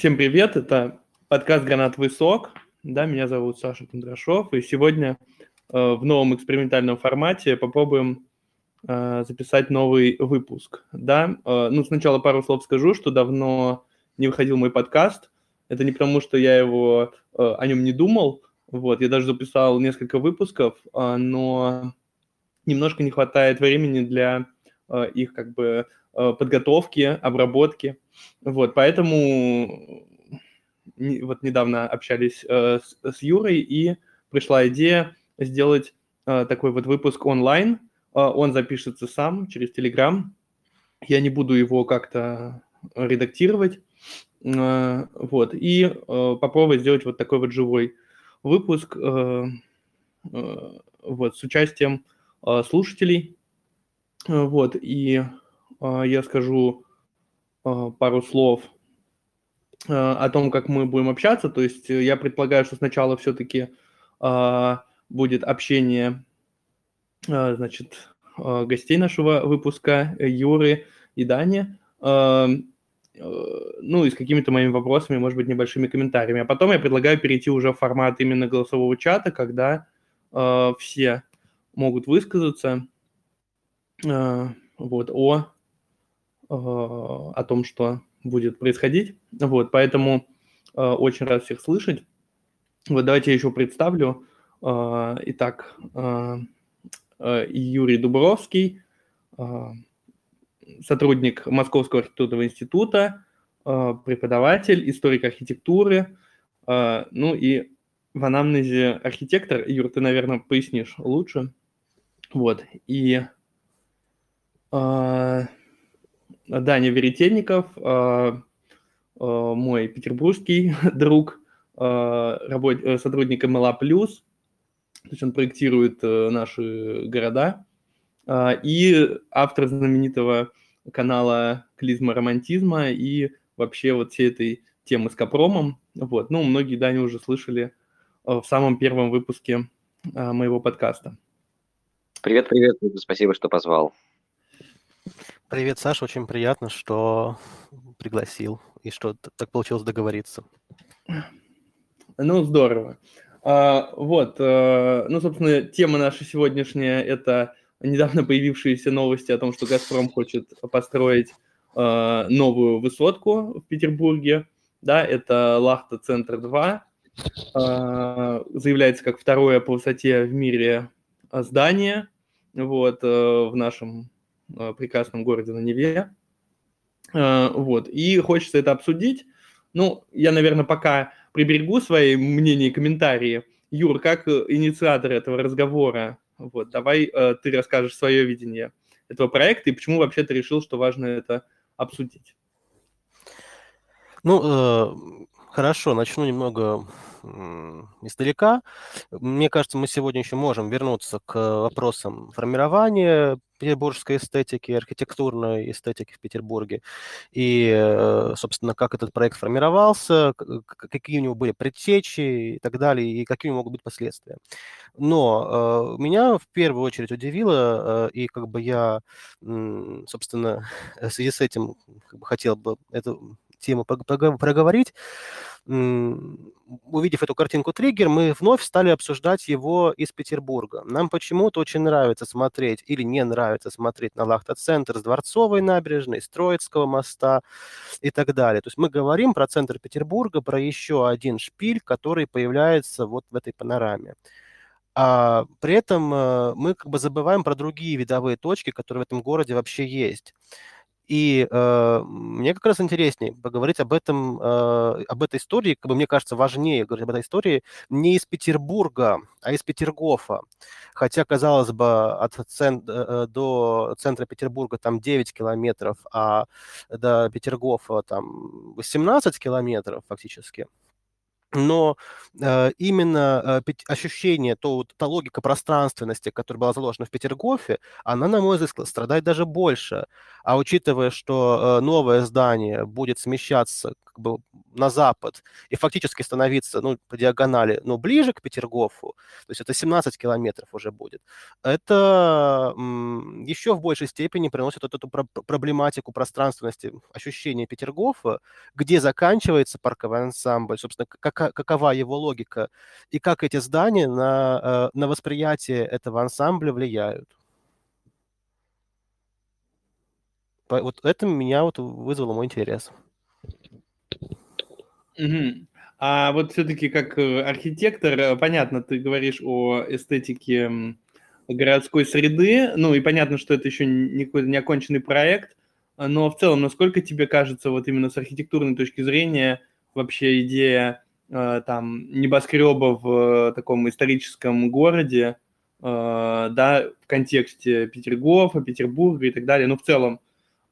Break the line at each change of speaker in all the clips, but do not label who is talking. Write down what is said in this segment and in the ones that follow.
Всем привет, это подкаст «Гранатовый сок». Да, меня зовут Саша Кондрашов, и сегодня э, в новом экспериментальном формате попробуем э, записать новый выпуск. Да, э, ну сначала пару слов скажу, что давно не выходил мой подкаст. Это не потому, что я его э, о нем не думал. Вот, я даже записал несколько выпусков, э, но немножко не хватает времени для их как бы э, подготовки, обработки. Вот, поэтому вот недавно общались э, с, Юрой, и пришла идея сделать э, такой вот выпуск онлайн. Э, он запишется сам через Telegram. Я не буду его как-то редактировать. Э, вот, и э, попробовать сделать вот такой вот живой выпуск э, э, вот, с участием э, слушателей. Э, вот, и э, я скажу э, пару слов э, о том, как мы будем общаться. То есть я предполагаю, что сначала все-таки э, будет общение, э, значит, э, гостей нашего выпуска, Юры и Дани, э, ну и с какими-то моими вопросами, может быть, небольшими комментариями. А потом я предлагаю перейти уже в формат именно голосового чата, когда э, все могут высказаться э, вот, о, э, о том, что будет происходить. Вот, поэтому э, очень рад всех слышать. Вот давайте я еще представлю. Итак, Юрий Дубровский, сотрудник Московского архитектурного института, преподаватель, историк архитектуры, ну и в анамнезе архитектор. Юр, ты, наверное, пояснишь лучше. Вот, и Даня Веретенников, мой петербургский друг, работ... сотрудник МЛА+, то есть он проектирует наши города, и автор знаменитого канала Клизма Романтизма и вообще вот всей этой темы с Капромом. Вот. Ну, многие, Дани, уже слышали э, в самом первом выпуске э, моего подкаста.
Привет, привет, спасибо, что позвал.
Привет, Саша, очень приятно, что пригласил и что так получилось договориться.
Ну, здорово. А, вот, а, ну, собственно, тема наша сегодняшняя – это недавно появившиеся новости о том, что «Газпром» хочет построить э, новую высотку в Петербурге. Да, это Лахта-Центр-2. Э, заявляется как второе по высоте в мире здание вот, э, в нашем прекрасном городе на Неве. Э, вот, и хочется это обсудить. Ну, я, наверное, пока приберегу свои мнения и комментарии. Юр, как инициатор этого разговора, вот, давай э, ты расскажешь свое видение этого проекта и почему вообще ты решил, что важно это обсудить.
Ну, э, хорошо, начну немного издалека. Мне кажется, мы сегодня еще можем вернуться к вопросам формирования петербургской эстетики, архитектурной эстетики в Петербурге, и, э, собственно, как этот проект формировался, какие у него были предтечи и так далее, и какие могут быть последствия. Но э, меня в первую очередь удивило, э, и как бы я, собственно, в связи с этим хотел бы эту тему проговорить, увидев эту картинку триггер, мы вновь стали обсуждать его из Петербурга. Нам почему-то очень нравится смотреть или не нравится смотреть на Лахта-центр с Дворцовой набережной, с Троицкого моста и так далее. То есть мы говорим про центр Петербурга, про еще один шпиль, который появляется вот в этой панораме. А при этом э, мы как бы забываем про другие видовые точки, которые в этом городе вообще есть. И э, мне как раз интереснее поговорить об этом, э, об этой истории, как бы мне кажется, важнее говорить об этой истории не из Петербурга, а из Петергофа. Хотя, казалось бы, от цен, э, до центра Петербурга там 9 километров, а до Петергофа там 18 километров фактически. Но э, именно э, ощущение, то, та логика пространственности, которая была заложена в Петергофе, она, на мой взгляд, страдает даже больше. А учитывая, что э, новое здание будет смещаться как бы на запад и фактически становиться ну, по диагонали ну, ближе к Петергофу, то есть это 17 километров уже будет, это м, еще в большей степени приносит вот эту про- проблематику пространственности ощущения Петергофа, где заканчивается парковый ансамбль, собственно, как какова его логика и как эти здания на, э, на восприятие этого ансамбля влияют. Вот это меня вот вызвало мой интерес.
Угу. А вот все-таки как э, архитектор, э, понятно, ты говоришь о эстетике городской среды, ну и понятно, что это еще не какой-то неоконченный проект, но в целом, насколько тебе кажется, вот именно с архитектурной точки зрения, вообще идея там небоскреба в э, таком историческом городе, э, да, в контексте Петергофа, Петербурга и так далее. Но в целом,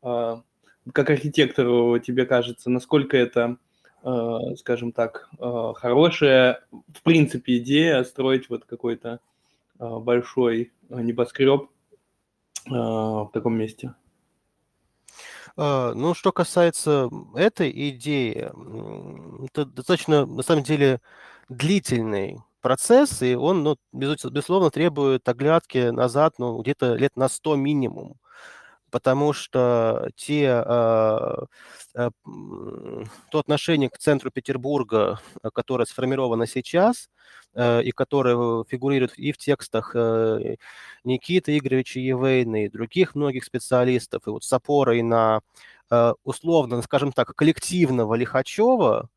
как архитектору тебе кажется, насколько это, скажем так, хорошая, в принципе, идея строить вот какой-то большой небоскреб в таком месте?
А, ну, что касается этой идеи, это достаточно, на самом деле, длительный процесс, и он, ну, безусловно, требует оглядки назад, ну, где-то лет на 100 минимум потому что те, э, э, то отношение к центру Петербурга, которое сформировано сейчас, э, и которое фигурирует и в текстах э, Никиты Игоревича Евейна и других многих специалистов, и вот с опорой на э, условно, скажем так, коллективного Лихачева,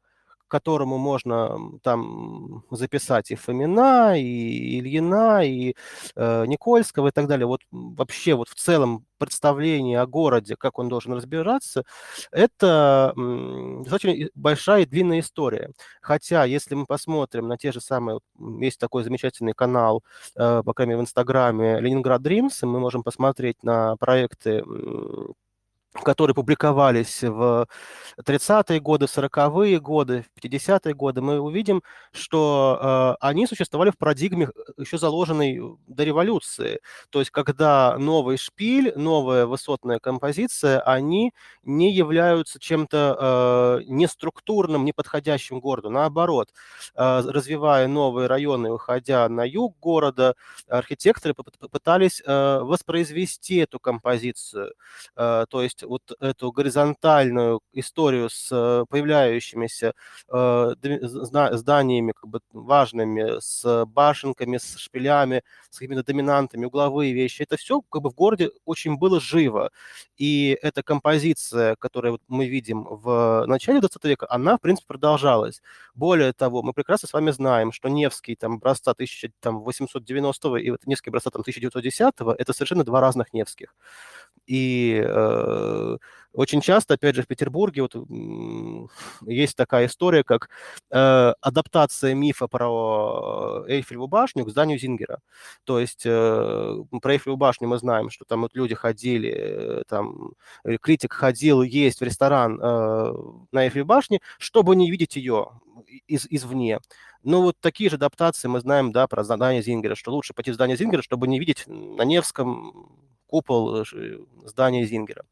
которому можно там записать и Фомина, и Ильина, и э, Никольского и так далее. Вот вообще вот в целом представление о городе, как он должен разбираться, это достаточно большая и длинная история. Хотя, если мы посмотрим на те же самые, есть такой замечательный канал, э, по крайней мере, в Инстаграме Ленинград Dreams, мы можем посмотреть на проекты которые публиковались в 30-е годы, 40-е годы, в 50-е годы, мы увидим, что э, они существовали в парадигме, э, еще заложенной до революции. То есть, когда новый шпиль, новая высотная композиция, они не являются чем-то э, неструктурным, неподходящим городу. Наоборот, э, развивая новые районы, уходя на юг города, архитекторы попытались э, воспроизвести эту композицию. Э, то есть вот эту горизонтальную историю с э, появляющимися э, зданиями как бы важными, с башенками, с шпилями, с какими-то доминантами, угловые вещи, это все как бы в городе очень было живо. И эта композиция, которую вот мы видим в начале 20 века, она, в принципе, продолжалась. Более того, мы прекрасно с вами знаем, что Невский там образца 1890 и вот Невский образца там 1910 это совершенно два разных Невских. И э, очень часто, опять же, в Петербурге вот, есть такая история, как э, адаптация мифа про Эйфелеву башню к зданию Зингера. То есть э, про Эйфелеву башню мы знаем, что там вот люди ходили, э, там э, критик ходил есть в ресторан э, на Эйфелевой башне, чтобы не видеть ее из, извне. Ну, вот такие же адаптации мы знаем, да, про здание Зингера, что лучше пойти в здание Зингера, чтобы не видеть на Невском купол э, здания Зингера.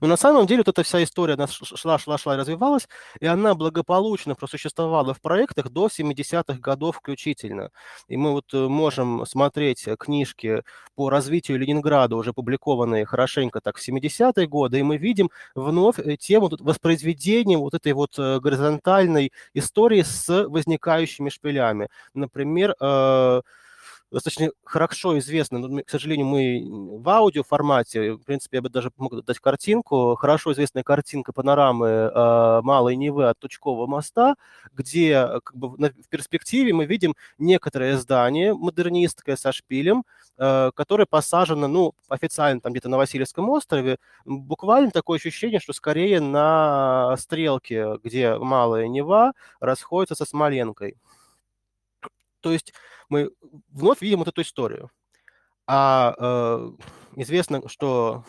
Но на самом деле вот эта вся история она шла, шла, шла развивалась, и она благополучно просуществовала в проектах до 70-х годов включительно. И мы вот э, можем смотреть книжки по развитию Ленинграда, уже публикованные хорошенько так в 70-е годы, и мы видим вновь э, тему воспроизведения вот этой вот горизонтальной истории с возникающими шпилями. Например, достаточно хорошо известно, но, к сожалению, мы в аудио формате, в принципе, я бы даже мог дать картинку, хорошо известная картинка панорамы э, Малой Невы от Тучкового моста, где э, как бы, на, в перспективе мы видим некоторое здание модернистское со шпилем, э, которое посажено, ну, официально там где-то на Васильевском острове, буквально такое ощущение, что скорее на стрелке, где Малая Нева расходится со Смоленкой. То есть мы вновь видим вот эту историю. А э, известно, что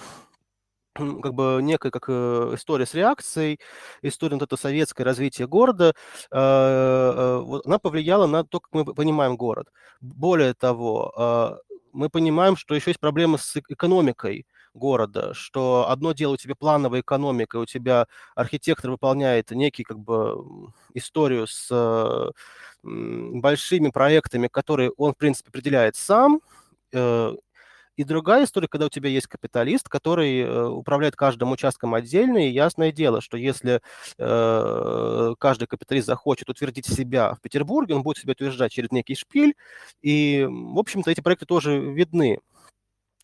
как бы некая как э, история с реакцией, история вот это советское развитие города, э, э, вот, она повлияла на то, как мы понимаем город. Более того, э, мы понимаем, что еще есть проблемы с экономикой города, что одно дело у тебя плановая экономика, у тебя архитектор выполняет некий как бы историю с э, большими проектами, которые он, в принципе, определяет сам, э, и другая история, когда у тебя есть капиталист, который э, управляет каждым участком отдельно, и ясное дело, что если э, каждый капиталист захочет утвердить себя в Петербурге, он будет себя утверждать через некий шпиль, и, в общем-то, эти проекты тоже видны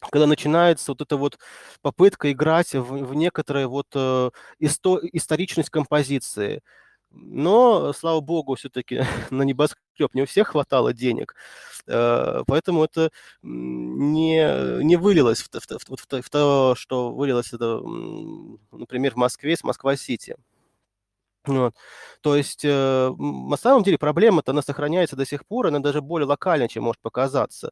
когда начинается вот эта вот попытка играть в, в некоторые вот э, исто, историчность композиции. Но, слава богу, все-таки на небоскреб не у всех хватало денег, э, поэтому это не, не вылилось в, в, в, в, в то, что вылилось это, например, в Москве с Москва-Сити. Вот. То есть э, на самом деле проблема-то она сохраняется до сих пор, она даже более локальна, чем может показаться.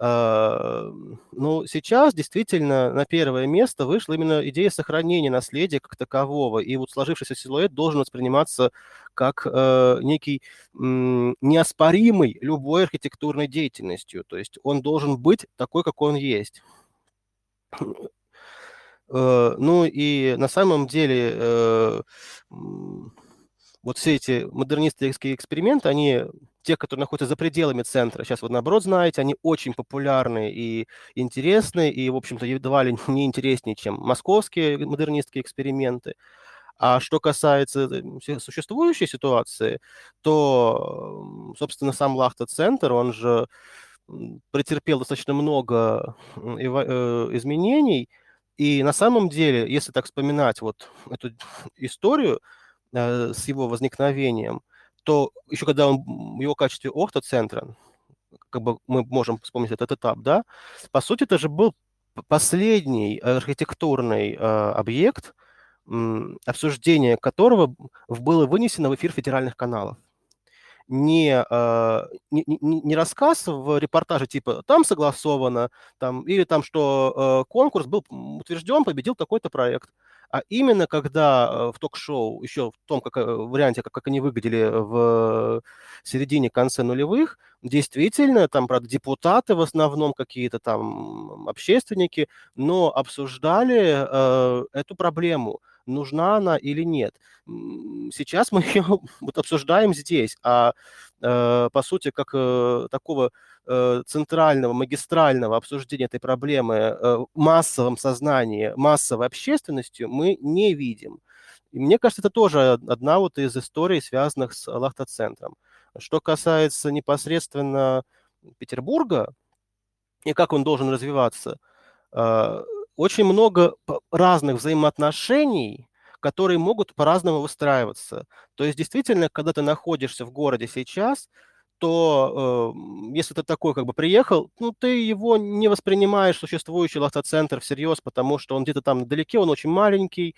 Э, ну, сейчас действительно на первое место вышла именно идея сохранения наследия как такового, и вот сложившийся силуэт должен восприниматься как э, некий э, неоспоримый любой архитектурной деятельностью, то есть он должен быть такой, как он есть. Э, ну и на самом деле э, вот все эти модернистские эксперименты, они, те, которые находятся за пределами центра, сейчас вот наоборот знаете, они очень популярны и интересны, и, в общем-то, едва ли не интереснее, чем московские модернистские эксперименты. А что касается э, существующей ситуации, то, собственно, сам Лахта-центр, он же претерпел достаточно много изменений, и на самом деле, если так вспоминать вот эту историю э, с его возникновением, то еще когда он в его качестве охта-центра, как бы мы можем вспомнить этот этап, да, по сути, это же был последний архитектурный э, объект, обсуждение которого было вынесено в эфир федеральных каналов не, а, не, не, не рассказ в репортаже типа там согласовано, там, или там, что э, конкурс был утвержден, победил такой-то проект, а именно когда э, в ток-шоу, еще в том как, варианте, как, как они выглядели в середине-конце нулевых, действительно, там, правда, депутаты в основном какие-то там общественники, но обсуждали э, эту проблему нужна она или нет. Сейчас мы ее вот обсуждаем здесь, а э, по сути, как э, такого э, центрального, магистрального обсуждения этой проблемы в массовом сознании, массовой общественностью мы не видим. И мне кажется, это тоже одна вот из историй, связанных с Лахта-центром. Что касается непосредственно Петербурга и как он должен развиваться, очень много разных взаимоотношений, которые могут по-разному выстраиваться. То есть действительно, когда ты находишься в городе сейчас, то э, если ты такой как бы приехал, ну, ты его не воспринимаешь, существующий лахта-центр, всерьез, потому что он где-то там вдалеке, он очень маленький.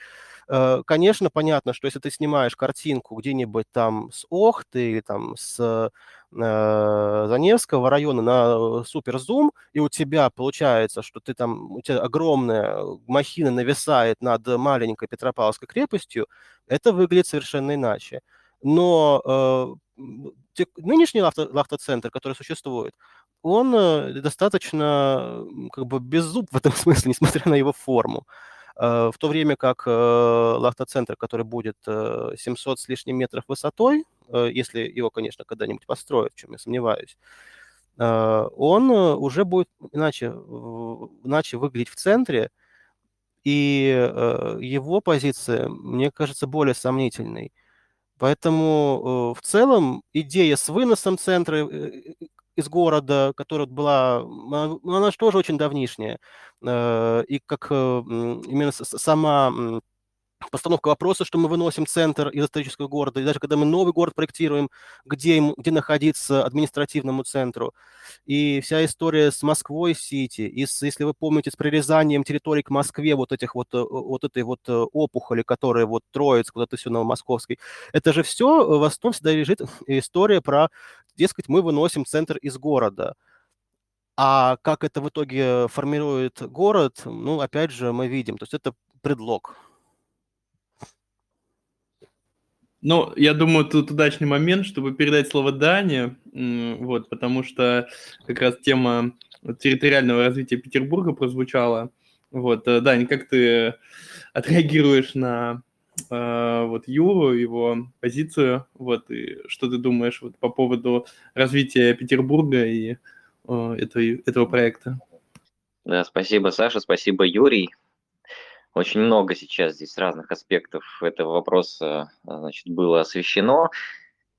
Э, конечно, понятно, что если ты снимаешь картинку где-нибудь там с Охты или там с э, Заневского района на суперзум, и у тебя получается, что ты там, у тебя огромная махина нависает над маленькой Петропавловской крепостью, это выглядит совершенно иначе. Но э, нынешний лахта-центр, который существует, он э, достаточно как бы беззуб в этом смысле, несмотря на его форму. Э, в то время как э, лахта-центр, который будет 700 с лишним метров высотой, если его, конечно, когда-нибудь построят, в чем я сомневаюсь, он уже будет иначе, иначе выглядеть в центре, и его позиция, мне кажется, более сомнительной. Поэтому в целом идея с выносом центра из города, которая была, она, она же тоже очень давнишняя. И как именно сама постановка вопроса, что мы выносим центр из исторического города, и даже когда мы новый город проектируем, где, им, где находиться административному центру. И вся история с Москвой-Сити, и с, если вы помните, с прирезанием территорий к Москве, вот этих вот, э, вот этой вот э, опухоли, которые вот Троицк, это все Новомосковский, это же все в основном всегда лежит история про, дескать, мы выносим центр из города. А как это в итоге формирует город, ну, опять же, мы видим. То есть это предлог.
Ну, я думаю, тут удачный момент, чтобы передать слово Дане, вот, потому что как раз тема территориального развития Петербурга прозвучала. Вот, э, Дань, как ты отреагируешь на э, вот Юру, его позицию, вот, и что ты думаешь вот по поводу развития Петербурга и э, этого, этого проекта?
Да, спасибо, Саша, спасибо, Юрий. Очень много сейчас здесь разных аспектов этого вопроса значит, было освещено.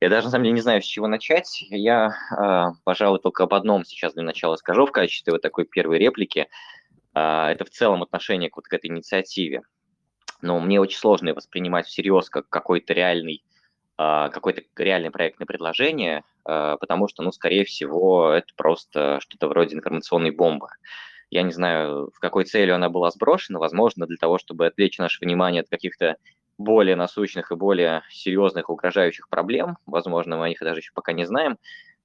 Я даже, на самом деле, не знаю, с чего начать. Я, э, пожалуй, только об одном сейчас для начала скажу в качестве вот такой первой реплики. Э, это в целом отношение к вот к этой инициативе. Но мне очень сложно воспринимать всерьез как какой-то реальный, э, какое-то реальное проектное предложение, э, потому что, ну, скорее всего, это просто что-то вроде информационной бомбы. Я не знаю, в какой целью она была сброшена, возможно, для того, чтобы отвлечь наше внимание от каких-то более насущных и более серьезных угрожающих проблем. Возможно, мы о них даже еще пока не знаем.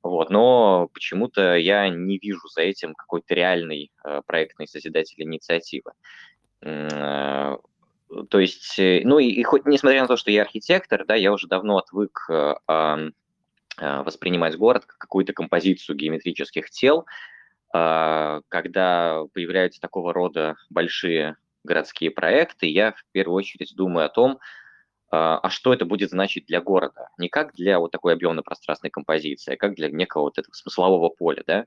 Вот, но почему-то я не вижу за этим какой-то реальной э, проектной созидательной инициативы. Э, то есть, э, ну и, и хоть несмотря на то, что я архитектор, да, я уже давно отвык э, э, воспринимать город как какую-то композицию геометрических тел, когда появляются такого рода большие городские проекты, я в первую очередь думаю о том, а, а что это будет значить для города. Не как для вот такой объемно-пространственной композиции, а как для некого вот этого смыслового поля, да.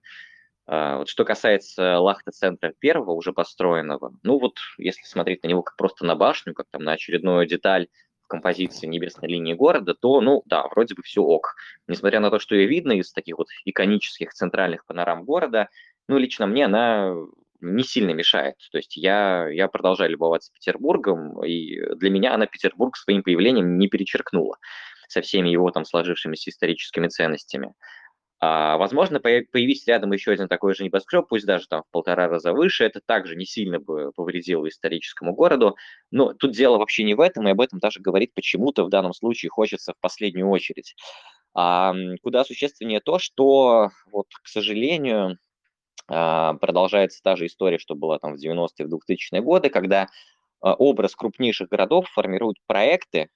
А, вот что касается Лахта-центра первого, уже построенного, ну вот если смотреть на него как просто на башню, как там на очередную деталь в композиции небесной линии города, то, ну да, вроде бы все ок. Несмотря на то, что ее видно из таких вот иконических центральных панорам города, ну, лично мне она не сильно мешает. То есть я, я продолжаю любоваться Петербургом, и для меня она Петербург своим появлением не перечеркнула со всеми его там сложившимися историческими ценностями. А, возможно, появись рядом еще один такой же небоскреб, пусть даже там в полтора раза выше, это также не сильно бы повредило историческому городу. Но тут дело вообще не в этом, и об этом даже говорить почему-то в данном случае хочется в последнюю очередь. А, куда существеннее то, что, вот, к сожалению, продолжается та же история, что была там в 90-е, в 2000-е годы, когда а, образ крупнейших городов формируют проекты,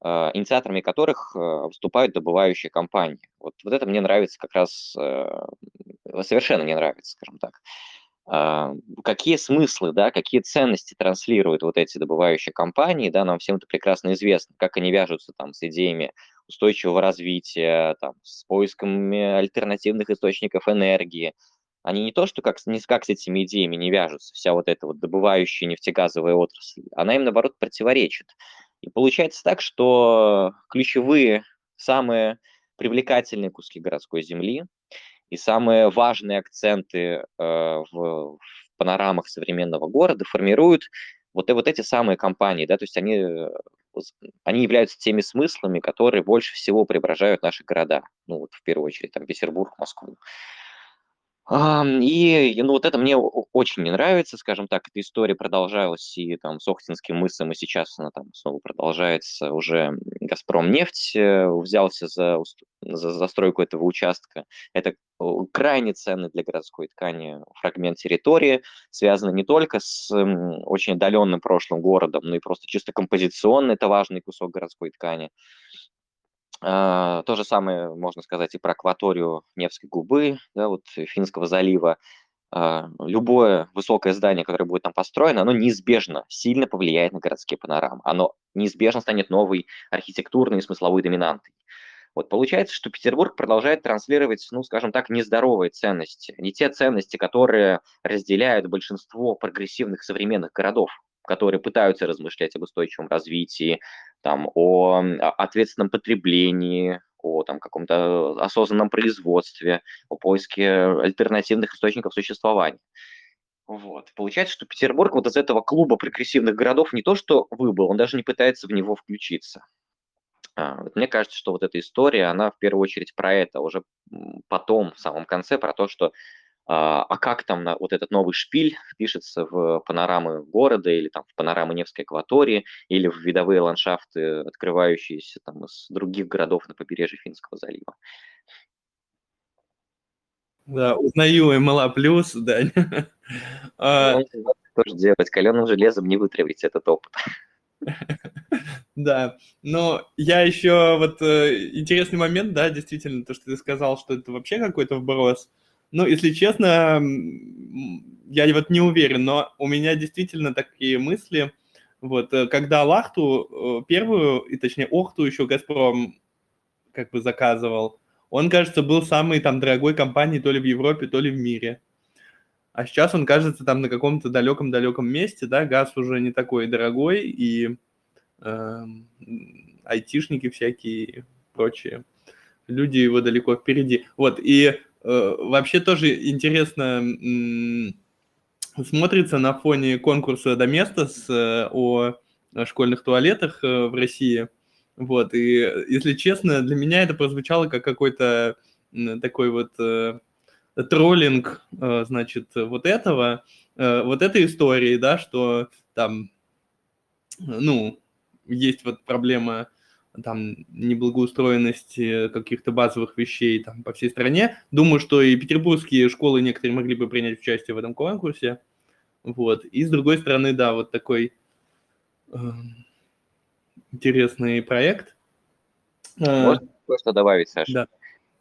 а, инициаторами которых выступают добывающие компании. Вот, вот это мне нравится как раз, совершенно не нравится, скажем так. Какие смыслы, да, какие ценности транслируют вот эти добывающие компании, да, нам всем это прекрасно известно, как они вяжутся там с идеями устойчивого развития, там, с поисками альтернативных источников энергии, они не то, что как, не как с этими идеями не вяжутся, вся вот эта вот добывающая нефтегазовая отрасль, она им, наоборот, противоречит. И получается так, что ключевые, самые привлекательные куски городской земли и самые важные акценты э, в, в панорамах современного города формируют вот, и вот эти самые компании, да, то есть они, они являются теми смыслами, которые больше всего преображают наши города, ну вот в первую очередь там Петербург, Москву. И, ну, вот это мне очень не нравится, скажем так, эта история продолжалась и там с Охтинским мысом, и сейчас она там снова продолжается. Уже «Газпром» нефть э, взялся за, за застройку этого участка. Это крайне ценный для городской ткани фрагмент территории, связанный не только с очень отдаленным прошлым городом, но и просто чисто композиционно это важный кусок городской ткани. А, то же самое можно сказать и про акваторию Невской губы, да, вот Финского залива. А, любое высокое здание, которое будет там построено, оно неизбежно сильно повлияет на городские панорамы. Оно неизбежно станет новой архитектурной и смысловой доминантой. Вот получается, что Петербург продолжает транслировать, ну, скажем так, нездоровые ценности, не те ценности, которые разделяют большинство прогрессивных современных городов, которые пытаются размышлять об устойчивом развитии, там, о ответственном потреблении, о там, каком-то осознанном производстве, о поиске альтернативных источников существования. Вот. Получается, что Петербург вот из этого клуба прогрессивных городов не то что выбыл, он даже не пытается в него включиться. А, мне кажется, что вот эта история, она в первую очередь про это, уже потом, в самом конце, про то, что а, а как там вот этот новый шпиль впишется в панорамы города или там в панорамы Невской акватории или в видовые ландшафты, открывающиеся там из других городов на побережье Финского залива.
Да, узнаю МЛА плюс, да.
А, Что же делать? Каленым железом не вытравить этот опыт.
Да, но я еще вот э, интересный момент, да, действительно, то, что ты сказал, что это вообще какой-то вброс. Ну, если честно, я вот не уверен, но у меня действительно такие мысли. Вот, э, когда Лахту э, первую, и точнее Охту еще Газпром как бы заказывал, он, кажется, был самой там дорогой компанией то ли в Европе, то ли в мире. А сейчас он кажется там на каком-то далеком-далеком месте, да, газ уже не такой дорогой, и э, айтишники всякие прочие люди его далеко впереди. Вот, и вообще тоже интересно смотрится на фоне конкурса Доместос э, о школьных туалетах э, в России. Вот, и если честно, для меня это прозвучало как какой-то такой вот э, троллинг, э, значит, вот этого, э, вот этой истории, да, что там, ну, есть вот проблема там неблагоустроенности каких-то базовых вещей там по всей стране. Думаю, что и петербургские школы некоторые могли бы принять участие в этом конкурсе. Вот. И с другой стороны, да, вот такой э, интересный проект.
Можно что добавить, Саша?
Да.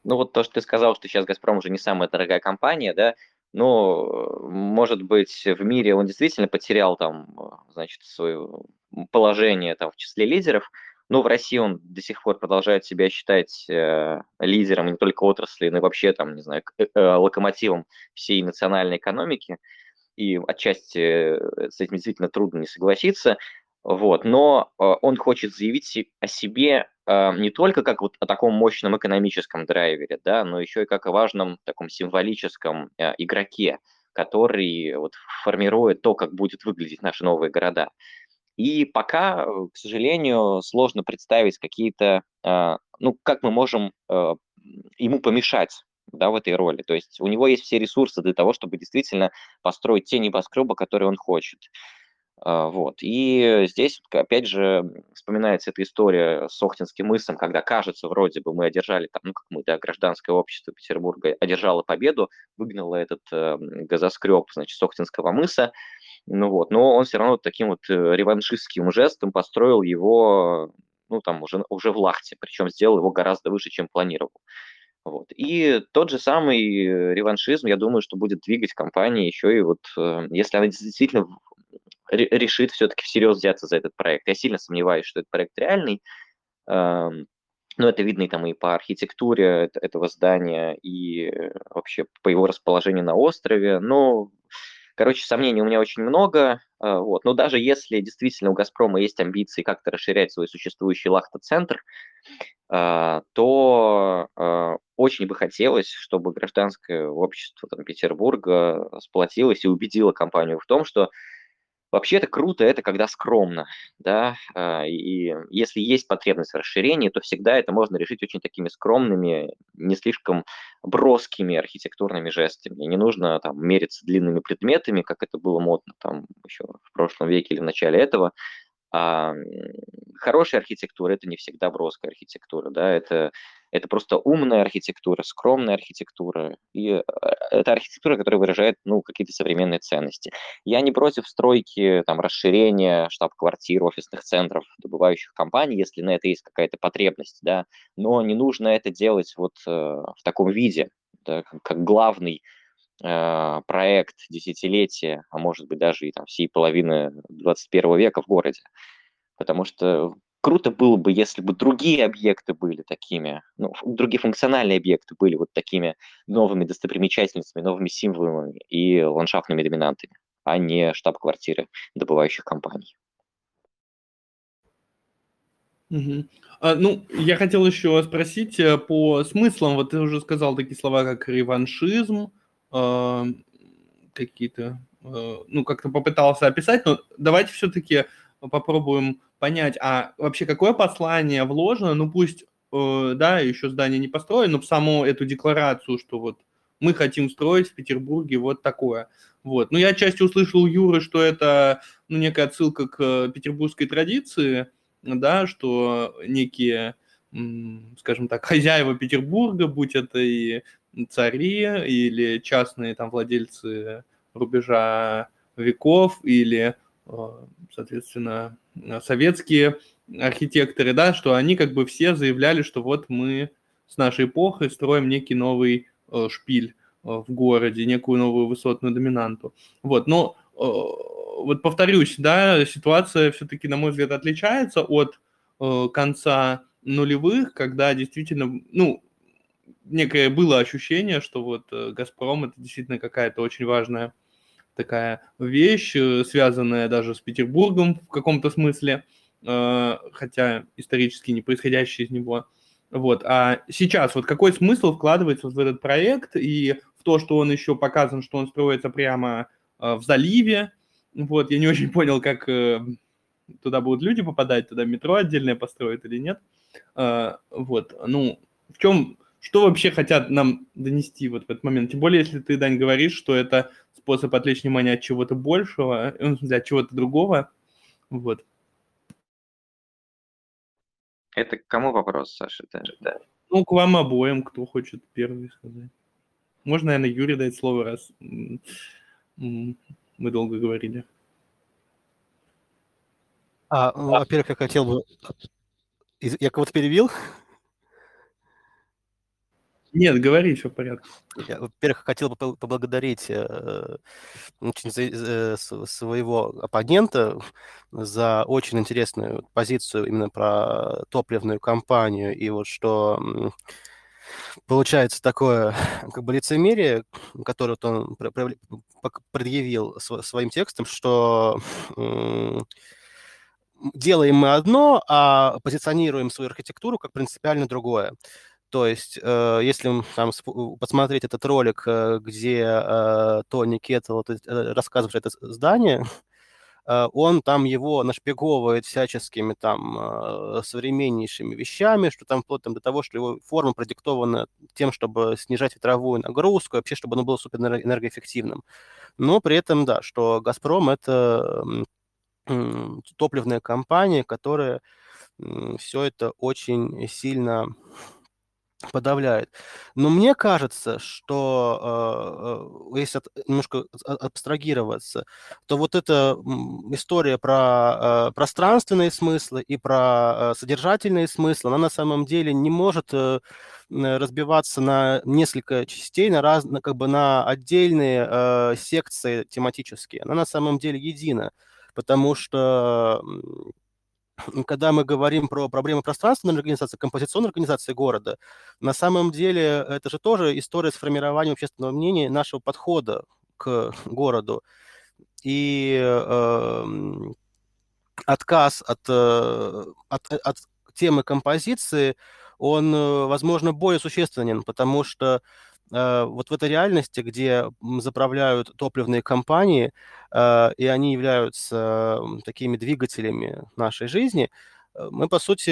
Ну вот то, что ты сказал, что сейчас «Газпром» уже не самая дорогая компания, да, но, может быть, в мире он действительно потерял там, значит, свое положение там в числе лидеров, но в России он до сих пор продолжает себя считать э, лидером не только отрасли, но и вообще там, не знаю, э, э, локомотивом всей национальной экономики. И отчасти э, с этим действительно трудно не согласиться. Вот, но э, он хочет заявить о себе э, не только как вот о таком мощном экономическом драйвере, да, но еще и как о важном таком символическом э, игроке, который вот формирует то, как будет выглядеть наши новые города. И пока, к сожалению, сложно представить какие-то, ну, как мы можем ему помешать да, в этой роли. То есть у него есть все ресурсы для того, чтобы действительно построить те небоскребы, которые он хочет. А, вот. И здесь, опять же, вспоминается эта история с Охтинским мысом, когда, кажется, вроде бы мы одержали, там, ну, как мы, да, гражданское общество Петербурга одержало победу, выгнало этот э, газоскреб, значит, с Охтинского мыса, ну вот, но он все равно таким вот э, реваншистским жестом построил его, ну, там, уже, уже в Лахте, причем сделал его гораздо выше, чем планировал. Вот. И тот же самый реваншизм, я думаю, что будет двигать компанию еще и вот, э, если она действительно решит все-таки всерьез взяться за этот проект. Я сильно сомневаюсь, что этот проект реальный, но это видно и там и по архитектуре этого здания, и вообще по его расположению на острове. Но, короче, сомнений у меня очень много. А, вот. Но даже если действительно у «Газпрома» есть амбиции как-то расширять свой существующий лахта-центр, а, то а, очень бы хотелось, чтобы гражданское общество там, Петербурга сплотилось и убедило компанию в том, что Вообще это круто, это когда скромно, да, а, и если есть потребность в расширении, то всегда это можно решить очень такими скромными, не слишком броскими архитектурными жестами. Не нужно там мериться длинными предметами, как это было модно там еще в прошлом веке или в начале этого, а хорошая архитектура – это не всегда броская архитектура, да, это, это просто умная архитектура, скромная архитектура, и э, это архитектура, которая выражает, ну, какие-то современные ценности. Я не против стройки, там, расширения штаб-квартир, офисных центров добывающих компаний, если на это есть какая-то потребность, да, но не нужно это делать вот э, в таком виде, да, как главный э, проект десятилетия, а может быть даже и там всей половины 21 века в городе. Потому что круто было бы, если бы другие объекты были такими, ну, другие функциональные объекты были вот такими новыми достопримечательностями, новыми символами и ландшафтными доминантами, а не штаб-квартиры добывающих компаний.
Угу. А, ну, я хотел еще спросить э, по смыслам. Вот ты уже сказал такие слова, как реваншизм, э, какие-то, э, ну, как-то попытался описать, но давайте все-таки попробуем понять, а вообще какое послание вложено, ну пусть, э, да, еще здание не построено, но в саму эту декларацию, что вот мы хотим строить в Петербурге вот такое. Вот. Ну, я отчасти услышал Юры, что это ну, некая отсылка к петербургской традиции, да, что некие, скажем так, хозяева Петербурга, будь это и цари или частные там владельцы рубежа веков или, соответственно, советские архитекторы, да, что они как бы все заявляли, что вот мы с нашей эпохой строим некий новый шпиль в городе, некую новую высотную доминанту. Вот, но вот повторюсь, да, ситуация все-таки, на мой взгляд, отличается от конца нулевых, когда действительно, ну, некое было ощущение, что вот э, «Газпром» — это действительно какая-то очень важная такая вещь, э, связанная даже с Петербургом в каком-то смысле, э, хотя исторически не происходящая из него. Вот. А сейчас вот какой смысл вкладывается в этот проект и в то, что он еще показан, что он строится прямо в заливе. Вот, я не очень понял, как туда будут люди попадать, туда метро отдельное построят или нет. Вот, ну, в чем что вообще хотят нам донести вот в этот момент? Тем более, если ты, Дань, говоришь, что это способ отвлечь внимание от чего-то большего, ну, от чего-то другого. Вот.
Это к кому вопрос, Саша? Это, да.
Ну, к вам обоим, кто хочет первый сказать. Можно, наверное, Юре дать слово, раз мы долго говорили.
А, ну, во-первых, я хотел бы... Я кого-то перебил?
Нет, говори, все в порядке.
Я, во-первых, хотел бы поблагодарить э, за, э, своего оппонента за очень интересную позицию именно про топливную компанию и вот что получается такое как бы лицемерие, которое вот он предъявил своим текстом, что делаем мы одно, а позиционируем свою архитектуру как принципиально другое. То есть, э, если там посмотреть этот ролик, э, где э, Тони Кеттл рассказывает это здание, он там его нашпиговывает всяческими там современнейшими вещами, что там вплоть там, до того, что его форма продиктована тем, чтобы снижать ветровую нагрузку, вообще, чтобы оно было супер энергоэффективным. Но при этом, да, что «Газпром» — это топливная компания, которая все это очень сильно подавляет. Но мне кажется, что э, если от, немножко абстрагироваться, то вот эта история про э, пространственные смыслы и про э, содержательные смыслы, она на самом деле не может э, разбиваться на несколько частей, на, раз, на, как бы на отдельные э, секции тематические. Она на самом деле едина, потому что когда мы говорим про проблемы пространственной организации, композиционной организации города, на самом деле это же тоже история сформирования общественного мнения нашего подхода к городу. И э, отказ от, э, от, от темы композиции, он, э, возможно, более существенен, потому что Э, вот в этой реальности, где заправляют топливные компании, э, и они являются такими двигателями нашей жизни, э, мы, по сути,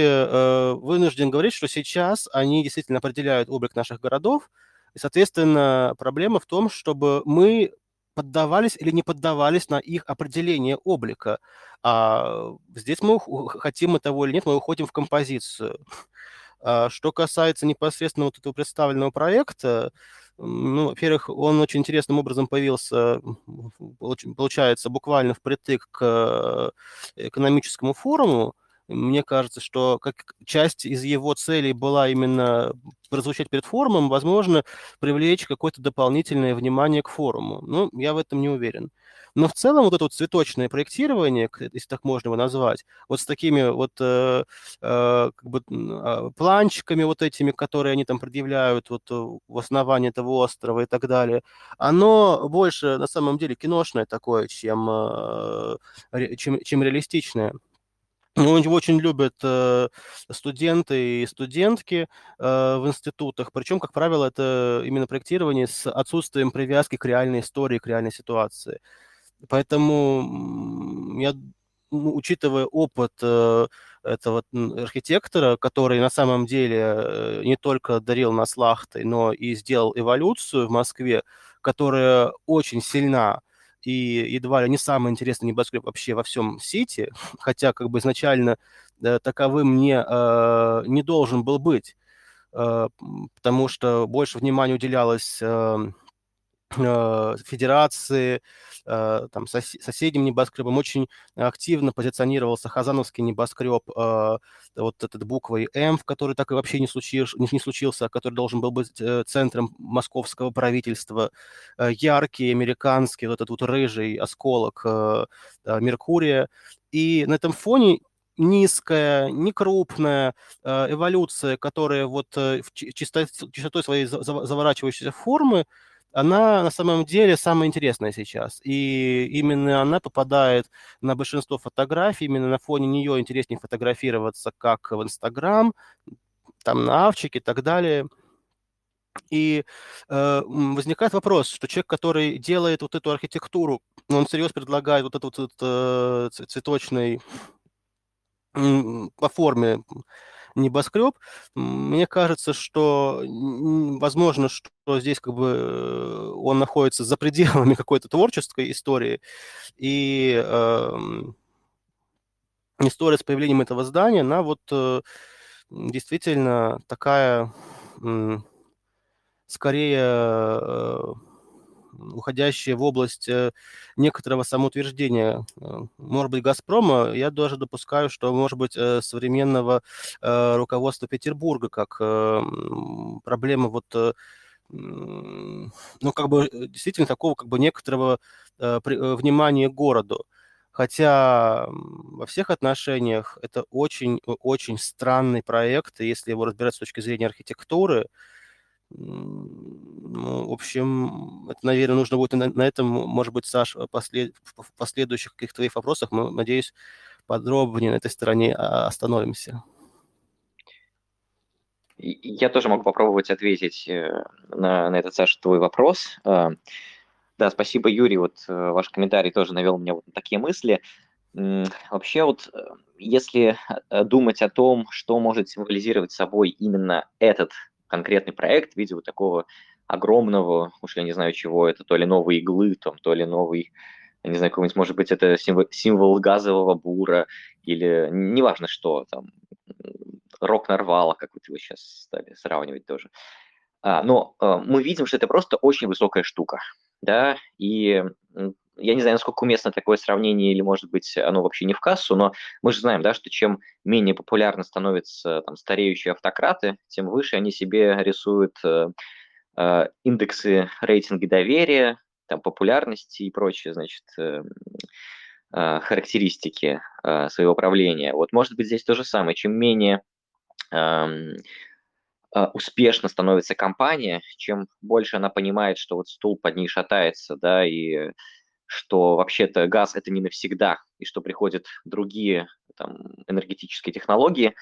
вынуждены говорить, что сейчас они действительно определяют облик наших городов, и, соответственно, проблема в том, чтобы мы поддавались или не поддавались на их определение облика. А здесь мы хотим мы того или нет, мы уходим в композицию. А что касается непосредственно вот этого представленного проекта, ну, во-первых, он очень интересным образом появился, получается, буквально впритык к экономическому форуму. Мне кажется, что как часть из его целей была именно прозвучать перед форумом, возможно, привлечь какое-то дополнительное внимание к форуму. Но я в этом не уверен. Но в целом вот это вот цветочное проектирование, если так можно его назвать, вот с такими вот э, э, как бы, э, планчиками вот этими, которые они там предъявляют вот э, в основании этого острова и так далее, оно больше на самом деле киношное такое, чем, э, чем, чем реалистичное. Ну, его очень любят э, студенты и студентки э, в институтах, причем, как правило, это именно проектирование с отсутствием привязки к реальной истории, к реальной ситуации. Поэтому я, ну, учитывая опыт э, этого архитектора, который на самом деле э, не только дарил нас лахтой, но и сделал эволюцию в Москве, которая очень сильна и едва ли не самый интересный небоскреб вообще во всем Сити, хотя как бы изначально э, таковым не, не должен был быть, потому что больше внимания уделялось э, Э, федерации, э, там, сос соседним небоскребом очень активно позиционировался Хазановский небоскреб, э, вот этот буквой М, в который так и вообще не, случилось, не случился, который должен был быть центром московского правительства, яркий американский, вот этот вот рыжий осколок Меркурия. И на этом фоне низкая, некрупная э, эволюция, которая вот э, чистотой своей заворачивающейся формы она на самом деле самая интересная сейчас. И именно она попадает на большинство фотографий, именно на фоне нее интереснее фотографироваться, как в Инстаграм, там на Авчике и так далее. И э, возникает вопрос, что человек, который делает вот эту архитектуру, он всерьез предлагает вот этот вот э, цветочный по форме небоскреб. Мне кажется, что возможно, что здесь как бы э, он находится за пределами какой-то творческой истории, и э, история с появлением этого здания, она вот э, действительно такая, э, скорее... Э, уходящие в область э, некоторого самоутверждения, э, может быть, «Газпрома», я даже допускаю, что, может быть, э, современного руководства Петербурга, как проблема вот ну, как бы действительно такого как бы некоторого внимания к городу. Хотя во всех отношениях это очень-очень странный проект, если его разбирать с точки зрения архитектуры, ну, в общем, это, наверное, нужно будет на, на этом, может быть, Саш, послед, в последующих каких-то твоих вопросах, мы, надеюсь, подробнее на этой стороне а, остановимся.
Я тоже могу попробовать ответить э, на, на этот, Саша, твой вопрос. А, да, спасибо, Юрий, вот э, ваш комментарий тоже навел меня вот на такие мысли. Вообще вот, э, если думать о том, что может символизировать собой именно этот конкретный проект в виде вот такого огромного, уж я не знаю чего, это то ли новые иглы, там, то ли новый, я не знаю, какой-нибудь, может быть, это символ, символ газового бура, или неважно что, там, рок нарвала, как вот его сейчас стали сравнивать тоже. А, но а, мы видим, что это просто очень высокая штука, да, и я не знаю, насколько уместно такое сравнение, или, может быть, оно вообще не в кассу, но мы же знаем, да, что чем менее популярны становятся там, стареющие автократы, тем выше они себе рисуют э, индексы рейтинга доверия, там, популярности и прочие, значит, э, э, характеристики э, своего правления. Вот, может быть, здесь то же самое. Чем менее э, успешно становится компания, чем больше она понимает, что вот стул под ней шатается, да, и что вообще-то газ это не навсегда, и что приходят другие там, энергетические технологии,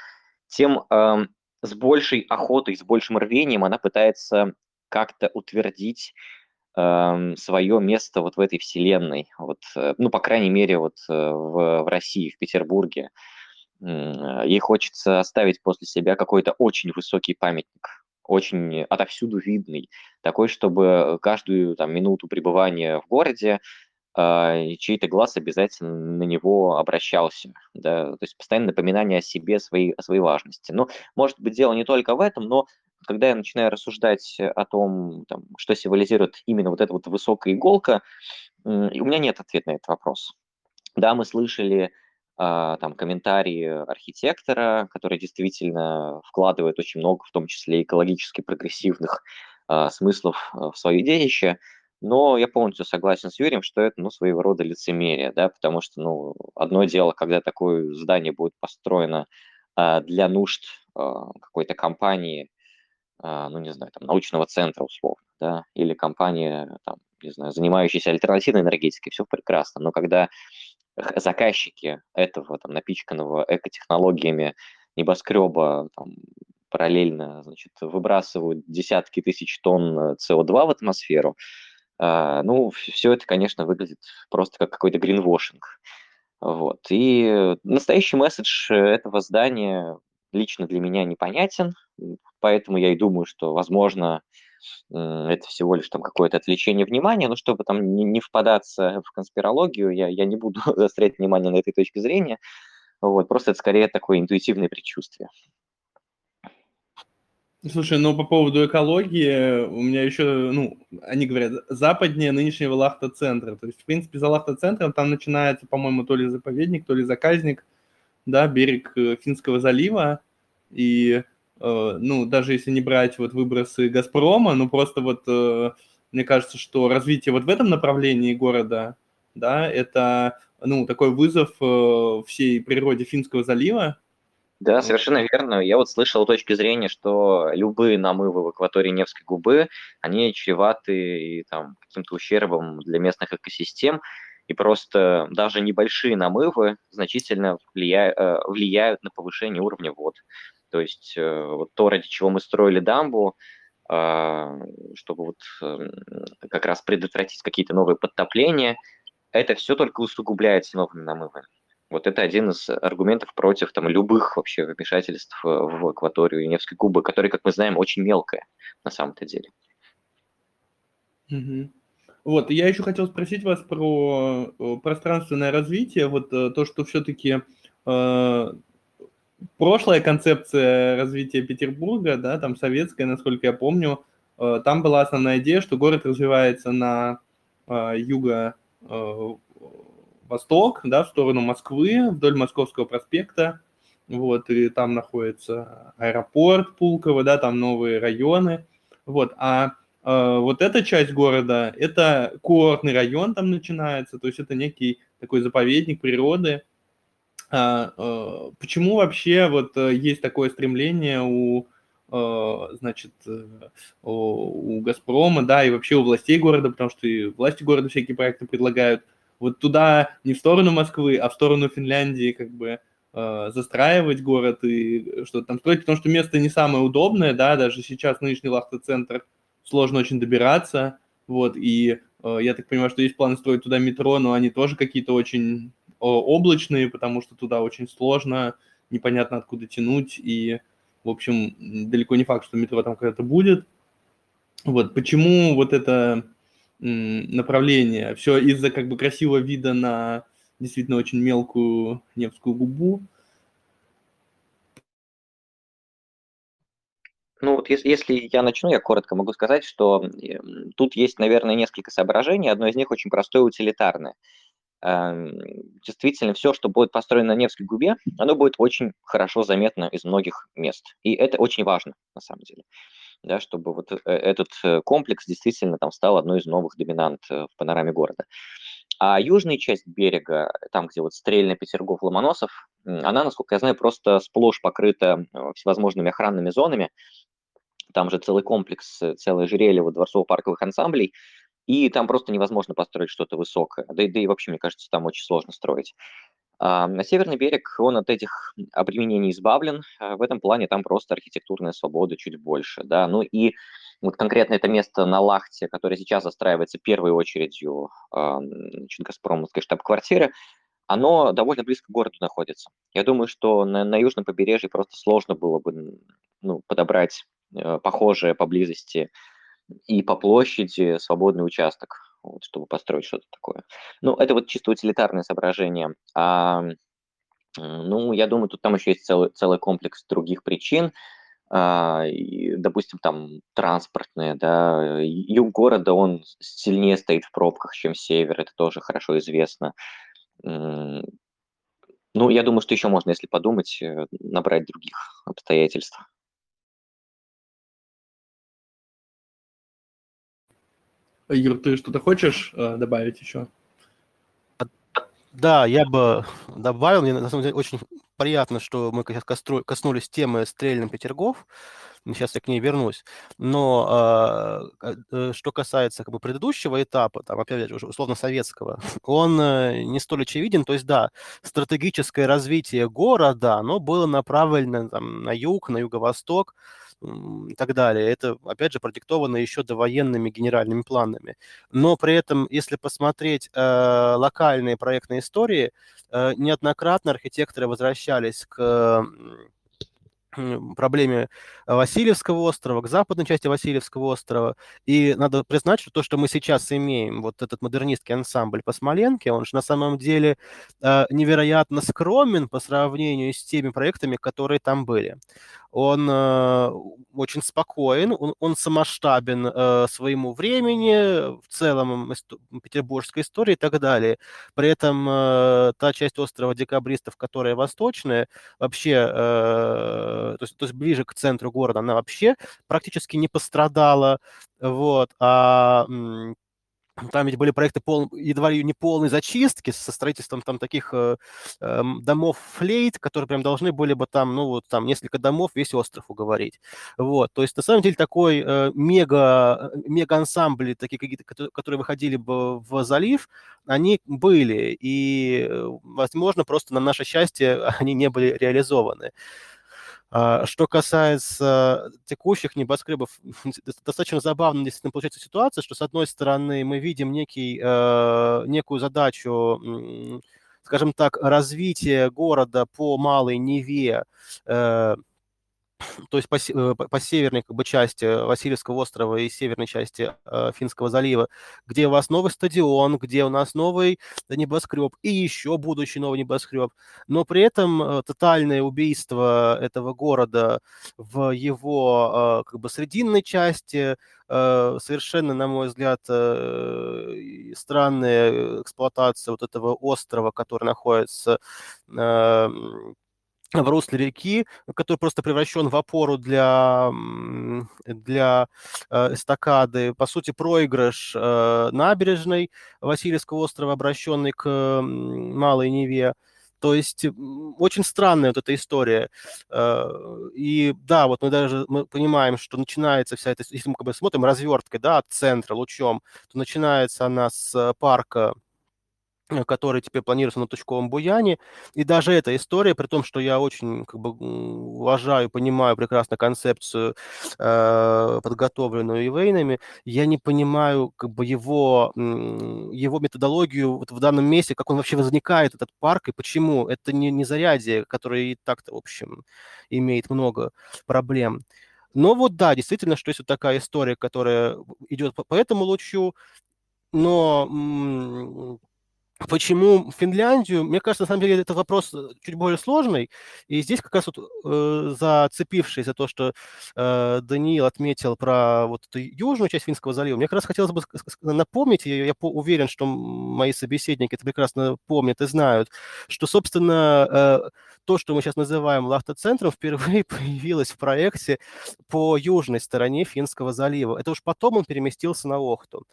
тем э, с большей охотой, с большим рвением она пытается как-то утвердить э, свое место вот в этой вселенной, вот, э, ну, по крайней мере, вот э, в, в России, в Петербурге. Ей хочется оставить после себя какой-то очень высокий памятник, очень отовсюду видный, такой, чтобы каждую там, минуту пребывания в городе и чей-то глаз обязательно на него обращался, да, то есть постоянное напоминание о себе, своей, о своей важности. Но, может быть, дело не только в этом, но когда я начинаю рассуждать о том, там, что символизирует именно вот эта вот высокая иголка, у меня нет ответа на этот вопрос. Да, мы слышали а, там комментарии архитектора, который действительно вкладывает очень много, в том числе экологически прогрессивных а, смыслов в свое детище, но я полностью согласен с Юрием, что это, ну, своего рода лицемерие, да, потому что, ну, одно дело, когда такое здание будет построено а, для нужд а, какой-то компании, а, ну, не знаю, там, научного центра условно, да, или компании, там, не знаю, занимающейся альтернативной энергетикой, все прекрасно, но когда заказчики этого, там, напичканного экотехнологиями небоскреба, там, параллельно, значит, выбрасывают десятки тысяч тонн СО2 в атмосферу, а, ну, все это, конечно, выглядит просто как какой-то гринвошинг. Вот. И настоящий месседж этого здания лично для меня непонятен, поэтому я и думаю, что, возможно, это всего лишь там какое-то отвлечение внимания, но чтобы там не, не впадаться в конспирологию, я, я не буду заострять внимание на этой точке зрения. Вот, просто это скорее такое интуитивное предчувствие.
Слушай, ну по поводу экологии, у меня еще, ну, они говорят, западнее нынешнего Лахта-центра. То есть, в принципе, за Лахта-центром там начинается, по-моему, то ли заповедник, то ли заказник, да, берег э, Финского залива. И, э, ну, даже если не брать вот выбросы Газпрома, ну, просто вот э, мне кажется, что развитие вот в этом направлении города, да, это, ну, такой вызов всей природе Финского залива,
да, совершенно верно. Я вот слышал точки зрения, что любые намывы в акватории Невской губы, они чреваты и там каким-то ущербом для местных экосистем, и просто даже небольшие намывы значительно влияют, э, влияют на повышение уровня вод. То есть э, вот то, ради чего мы строили дамбу, а, чтобы вот эм, как раз предотвратить какие-то новые подтопления, это все только усугубляется новыми намывами. Вот это один из аргументов против там, любых вообще вмешательств э, в акваторию Невской губы, которая, как мы знаем, очень мелкая на самом-то деле.
Угу. Вот, я еще хотел спросить вас про э, пространственное развитие, вот э, то, что все-таки э, прошлая концепция развития Петербурга, да, там советская, насколько я помню, э, там была основная идея, что город развивается на э, юго восток, да, в сторону Москвы, вдоль Московского проспекта, вот, и там находится аэропорт Пулково, да, там новые районы, вот, а э, вот эта часть города, это курортный район там начинается, то есть это некий такой заповедник природы. А, э, почему вообще вот э, есть такое стремление у значит, э, у Газпрома, да, и вообще у властей города, потому что и власти города всякие проекты предлагают – вот туда не в сторону Москвы, а в сторону Финляндии как бы застраивать город и что-то там строить, потому что место не самое удобное, да, даже сейчас нынешний Лахта-центр сложно очень добираться, вот, и э, я так понимаю, что есть планы строить туда метро, но они тоже какие-то очень облачные, потому что туда очень сложно, непонятно откуда тянуть, и, в общем, далеко не факт, что метро там когда-то будет. Вот, почему вот это направление. Все из-за как бы красивого вида на действительно очень мелкую Невскую губу.
Ну вот если, если я начну, я коротко могу сказать, что тут есть, наверное, несколько соображений. Одно из них очень простое, утилитарное. Эм, действительно, все, что будет построено на Невской губе, оно будет очень хорошо заметно из многих мест. И это очень важно, на самом деле да, чтобы вот э, этот э, комплекс действительно там стал одной из новых доминант э, в панораме города. А южная часть берега, там, где вот Стрельный, Петергоф, Ломоносов, она, насколько я знаю, просто сплошь покрыта всевозможными охранными зонами. Там же целый комплекс, целое ожерелье вот дворцово-парковых ансамблей, и там просто невозможно построить что-то высокое. Да, да и вообще, мне кажется, там очень сложно строить. А, на северный берег он от этих обременений избавлен. А, в этом плане там просто архитектурная свобода чуть больше. Да? Ну и вот конкретно это место на Лахте, которое сейчас застраивается первой очередью значит, Газпромовской штаб-квартиры, оно довольно близко к городу находится. Я думаю, что на, на южном побережье просто сложно было бы ну, подобрать э, похожее поблизости и по площади свободный участок вот, чтобы построить что-то такое. Ну, это вот чисто утилитарное соображение. А, ну, я думаю, тут там еще есть целый, целый комплекс других причин. А, и, допустим, там транспортные, да, юг города, он сильнее стоит в пробках, чем север, это тоже хорошо известно. Ну, я думаю, что еще можно, если подумать, э, набрать других обстоятельств.
Юр, ты что-то хочешь э, добавить еще?
Да, я бы добавил, мне на самом деле очень приятно, что мы коснулись темы стрельным Петергоф, сейчас я к ней вернусь, но а, э, что касается как бы предыдущего этапа, там, опять же, условно советского, он э, не столь очевиден, то есть, да, стратегическое развитие города, оно было направлено там, на юг, на юго-восток, и так далее. Это, опять же, продиктовано еще довоенными генеральными планами. Но при этом, если посмотреть э, локальные проектные истории, э, неоднократно архитекторы возвращались к проблеме Васильевского острова, к западной части Васильевского острова. И надо признать, что то, что мы сейчас имеем, вот этот модернистский ансамбль по Смоленке, он же на самом деле э, невероятно скромен по сравнению с теми проектами, которые там были он э, очень спокоен, он, он самоштабен э, своему времени, в целом исто- петербургской истории и так далее. При этом э, та часть острова декабристов, которая восточная, вообще, э, то, есть, то есть ближе к центру города, она вообще практически не пострадала. Вот, а там ведь были проекты пол, едва ли не полной зачистки со строительством там таких э, э, домов флейт, которые прям должны были бы там, ну вот там несколько домов, весь остров уговорить. Вот, то есть на самом деле такой э, мега, мега ансамбли, такие какие-то, которые выходили бы в залив, они были, и, э, возможно, просто на наше счастье они не были реализованы. Что касается текущих небоскребов, достаточно забавно действительно получается ситуация, что с одной стороны мы видим некий, э, некую задачу, скажем так, развития города по Малой Неве, э, то есть по, э, по, по северной как бы, части Васильевского острова и северной части э, Финского залива, где у вас новый стадион, где у нас новый небоскреб и еще будущий новый небоскреб, но при этом э, тотальное убийство этого города в его э, как бы срединной части, э, совершенно, на мой взгляд, э, странная эксплуатация вот этого острова, который находится э, в русле реки, который просто превращен в опору для, для э, эстакады. По сути, проигрыш э, набережной Васильевского острова, обращенный к Малой Неве. То есть очень странная вот эта история. Э, и да, вот мы даже мы понимаем, что начинается вся эта, если мы как бы смотрим разверткой, да, от центра лучом, то начинается она с парка который теперь планируется на точковом буяне. И даже эта история, при том, что я очень как бы, уважаю, понимаю прекрасно концепцию, э, подготовленную Ивейнами, я не понимаю как бы, его, его методологию вот в данном месте, как он вообще возникает, этот парк, и почему. Это не, не зарядье, которое и так-то, в общем, имеет много проблем. Но вот да, действительно, что есть вот такая история, которая идет по, по этому лучу, но Почему Финляндию? Мне кажется, на самом деле, это вопрос э, чуть более сложный. И здесь как раз вот э, зацепившись за то, что э, Даниил отметил про вот эту южную часть Финского залива, мне как раз хотелось бы напомнить, и я уверен, что мои собеседники это прекрасно помнят и знают, что, собственно, э, то, что мы сейчас называем Лахта-центром, впервые появилось в проекте по южной стороне Финского залива. Это уж потом он переместился на Охту.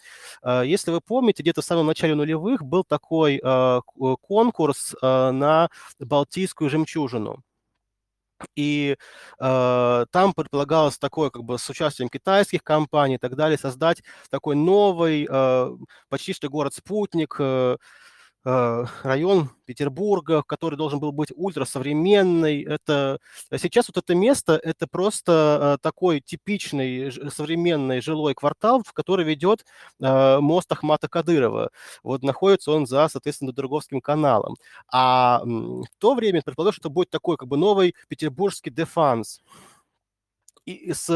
Э, если вы помните, где-то в самом начале нулевых был такой э, конкурс э, на Балтийскую жемчужину. И э, там предполагалось такое, как бы с участием китайских компаний и так далее, создать такой новый, э, почти что город-спутник, Э, район Петербурга, который должен был быть ультрасовременный. Это, сейчас вот это место, это просто э, такой типичный современный жилой квартал, в который ведет э, мост Ахмата Кадырова. Вот находится он за, соответственно, Дорговским каналом. А в то время предполагалось, что будет такой как бы новый петербургский дефанс и с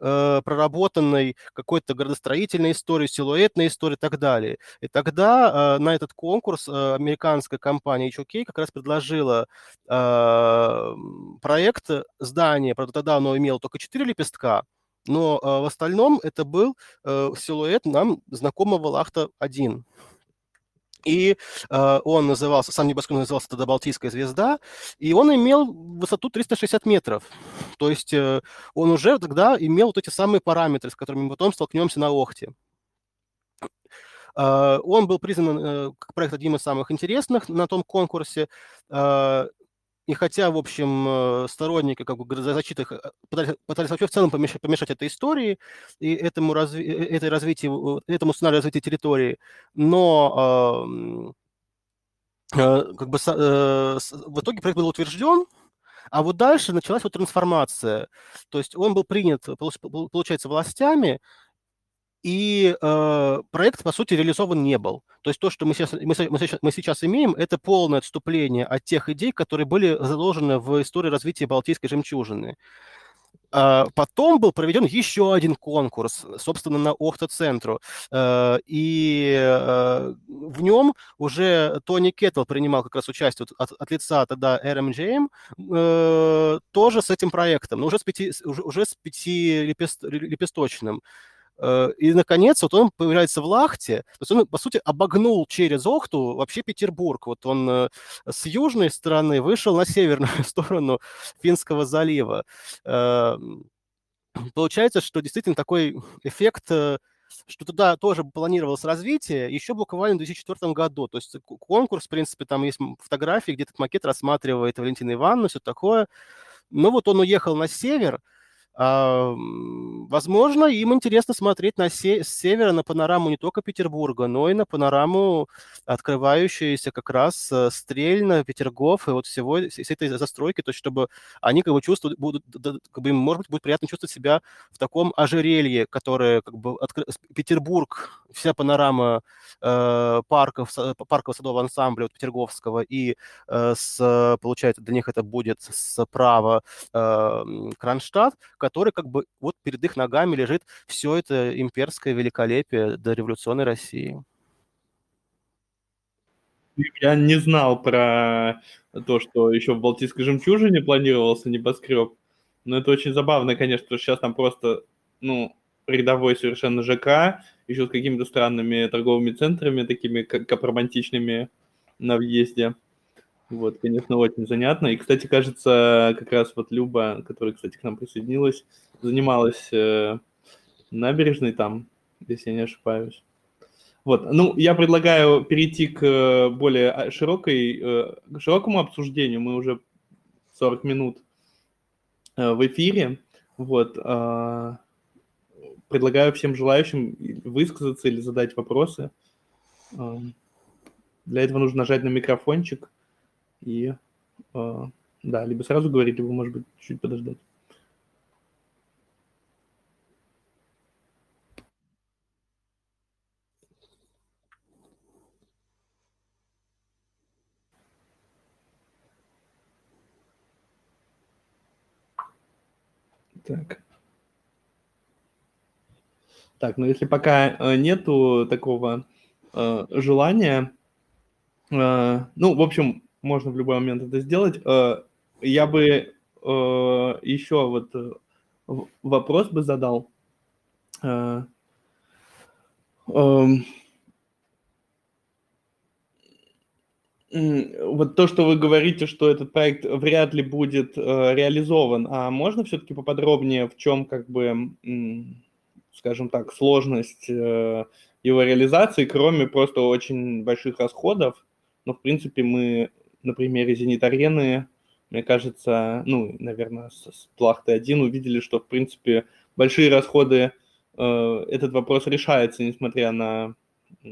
э, проработанной какой-то градостроительной историей, силуэтной историей и так далее. И тогда э, на этот конкурс э, американская компания HOK как раз предложила э, проект здания, правда, тогда оно имело только четыре лепестка, но э, в остальном это был э, силуэт нам знакомого Лахта-1. И э, он назывался, сам небоскреб назывался тогда «Балтийская звезда», и он имел высоту 360 метров. То есть э, он уже тогда имел вот эти самые параметры, с которыми мы потом столкнемся на Охте. Э, он был признан э, как проект одним из самых интересных на том конкурсе. Э, и хотя, в общем, э, сторонники как бы защиты пытались, пытались вообще в целом помешать, помешать этой истории и этому, разви, э, этой развитию, этому сценарию развития территории, но э, э, как бы э, в итоге проект был утвержден, а вот дальше началась вот трансформация. То есть он был принят, получается, властями, и э, проект, по сути, реализован не был. То есть то, что мы сейчас, мы, мы, сейчас, мы сейчас имеем, это полное отступление от тех идей, которые были заложены в истории развития Балтийской жемчужины. А, потом был проведен еще один конкурс, собственно, на Охта-центру. Э, и э, в нем уже Тони Кеттл принимал как раз участие от, от лица тогда RMGM, э, тоже с этим проектом, но уже с, пяти, уже, уже с пятилепесточным. Э, и, наконец, вот он появляется в Лахте, то есть он, по сути, обогнул через Охту вообще Петербург. Вот он э, с южной стороны вышел на северную сторону Финского залива. Эм, получается, что действительно такой эффект э, что туда тоже планировалось развитие еще буквально в 2004 году. То есть конкурс, в принципе, там есть фотографии, где этот макет рассматривает Валентина Ивановна, все такое. Но вот он уехал на север, возможно, им интересно смотреть на се- с севера на панораму не только Петербурга, но и на панораму, открывающуюся как раз э, Стрельно, Петергоф и вот всего с этой застройки, то есть чтобы они как бы чувствуют, будут, как бы им, может быть, будет приятно чувствовать себя в таком ожерелье, которое как бы откры... Петербург, вся панорама э, парков, паркового садового ансамбля вот, Петерговского и э, с, получается, для них это будет справа э, Кронштадт, который как бы вот перед их ногами лежит все это имперское великолепие до революционной России.
Я не знал про то, что еще в Балтийской жемчужине планировался небоскреб. Но это очень забавно, конечно, что сейчас там просто, ну, рядовой совершенно ЖК, еще с какими-то странными торговыми центрами, такими как романтичными на въезде. Вот, конечно, очень занятно. И, кстати, кажется, как раз вот Люба, которая, кстати, к нам присоединилась, занималась э, набережной там, если я не ошибаюсь. Вот, ну, я предлагаю перейти к э, более а, широкой, э, к широкому обсуждению. Мы уже 40 минут э, в эфире. Вот, э, предлагаю всем желающим высказаться или задать вопросы. Э, для этого нужно нажать на микрофончик – и э, да, либо сразу говорить, либо, может быть, чуть подождать. Так. Так, ну если пока э, нету такого э, желания, э, ну, в общем, можно в любой момент это сделать. Э, я бы э, еще вот э, вопрос бы задал. Эм, вот то, что вы говорите, что этот проект вряд ли будет реализован, а можно все-таки поподробнее, в чем, как бы, скажем так, сложность его реализации, кроме просто очень больших расходов? Но, в принципе, мы на примере «Зенит-арены», мне кажется, ну, наверное, с, с Плахты-1 увидели, что, в принципе, большие расходы, э, этот вопрос решается, несмотря на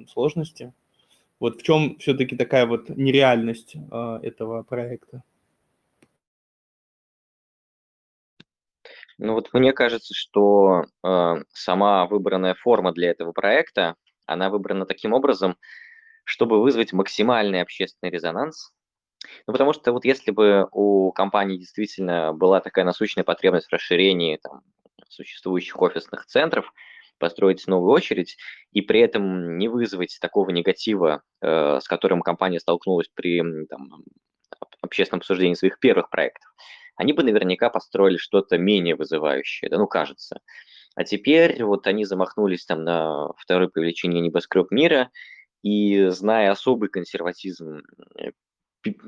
сложности. Вот в чем все-таки такая вот нереальность э, этого проекта?
Ну вот мне кажется, что э, сама выбранная форма для этого проекта, она выбрана таким образом, чтобы вызвать максимальный общественный резонанс, ну, потому что вот если бы у компании действительно была такая насущная потребность в расширении там, существующих офисных центров, построить новую очередь и при этом не вызвать такого негатива, э, с которым компания столкнулась при там, общественном обсуждении своих первых проектов, они бы наверняка построили что-то менее вызывающее, да, ну, кажется. А теперь вот они замахнулись там на второе привлечение небоскреб мира, и зная особый консерватизм э,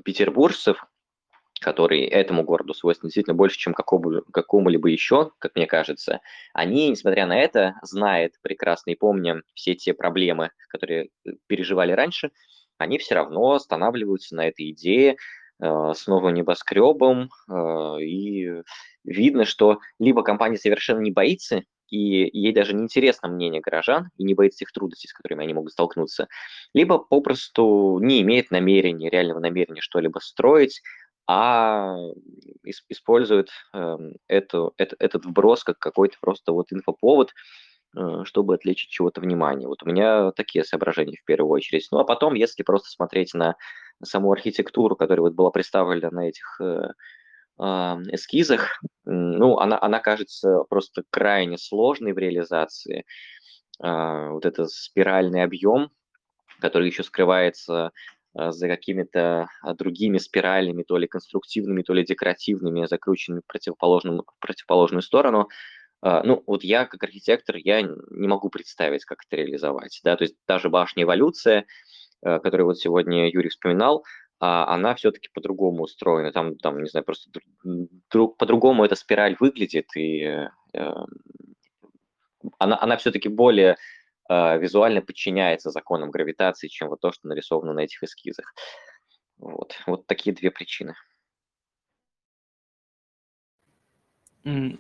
петербуржцев, который этому городу свойственны действительно больше, чем какому, какому-либо еще, как мне кажется, они, несмотря на это, знают прекрасно и помня все те проблемы, которые э, переживали раньше, они все равно останавливаются на этой идее э, с новым небоскребом, э, и видно, что либо компания совершенно не боится и ей даже не интересно мнение горожан и не боится тех трудностей, с которыми они могут столкнуться, либо попросту не имеет намерения, реального намерения что-либо строить, а использует э, эту, это, этот вброс как какой-то просто вот инфоповод, э, чтобы отвлечь от чего-то внимание. Вот у меня такие соображения в первую очередь. Ну а потом, если просто смотреть на саму архитектуру, которая вот была представлена на этих э, а, эскизах, ну, она, она кажется просто крайне сложной в реализации. А, вот этот спиральный объем, который еще скрывается а, за какими-то другими спиралями, то ли конструктивными, то ли декоративными, закрученными в, противоположную, в противоположную сторону. Ну, вот я, как архитектор, я не могу представить, как это реализовать. Да? То есть даже башня эволюция, которую вот сегодня Юрий вспоминал, а она все-таки по-другому устроена. Там, там, не знаю, просто друг, по-другому эта спираль выглядит, и э, она, она все-таки более э, визуально подчиняется законам гравитации, чем вот то, что нарисовано на этих эскизах. Вот, вот такие две причины.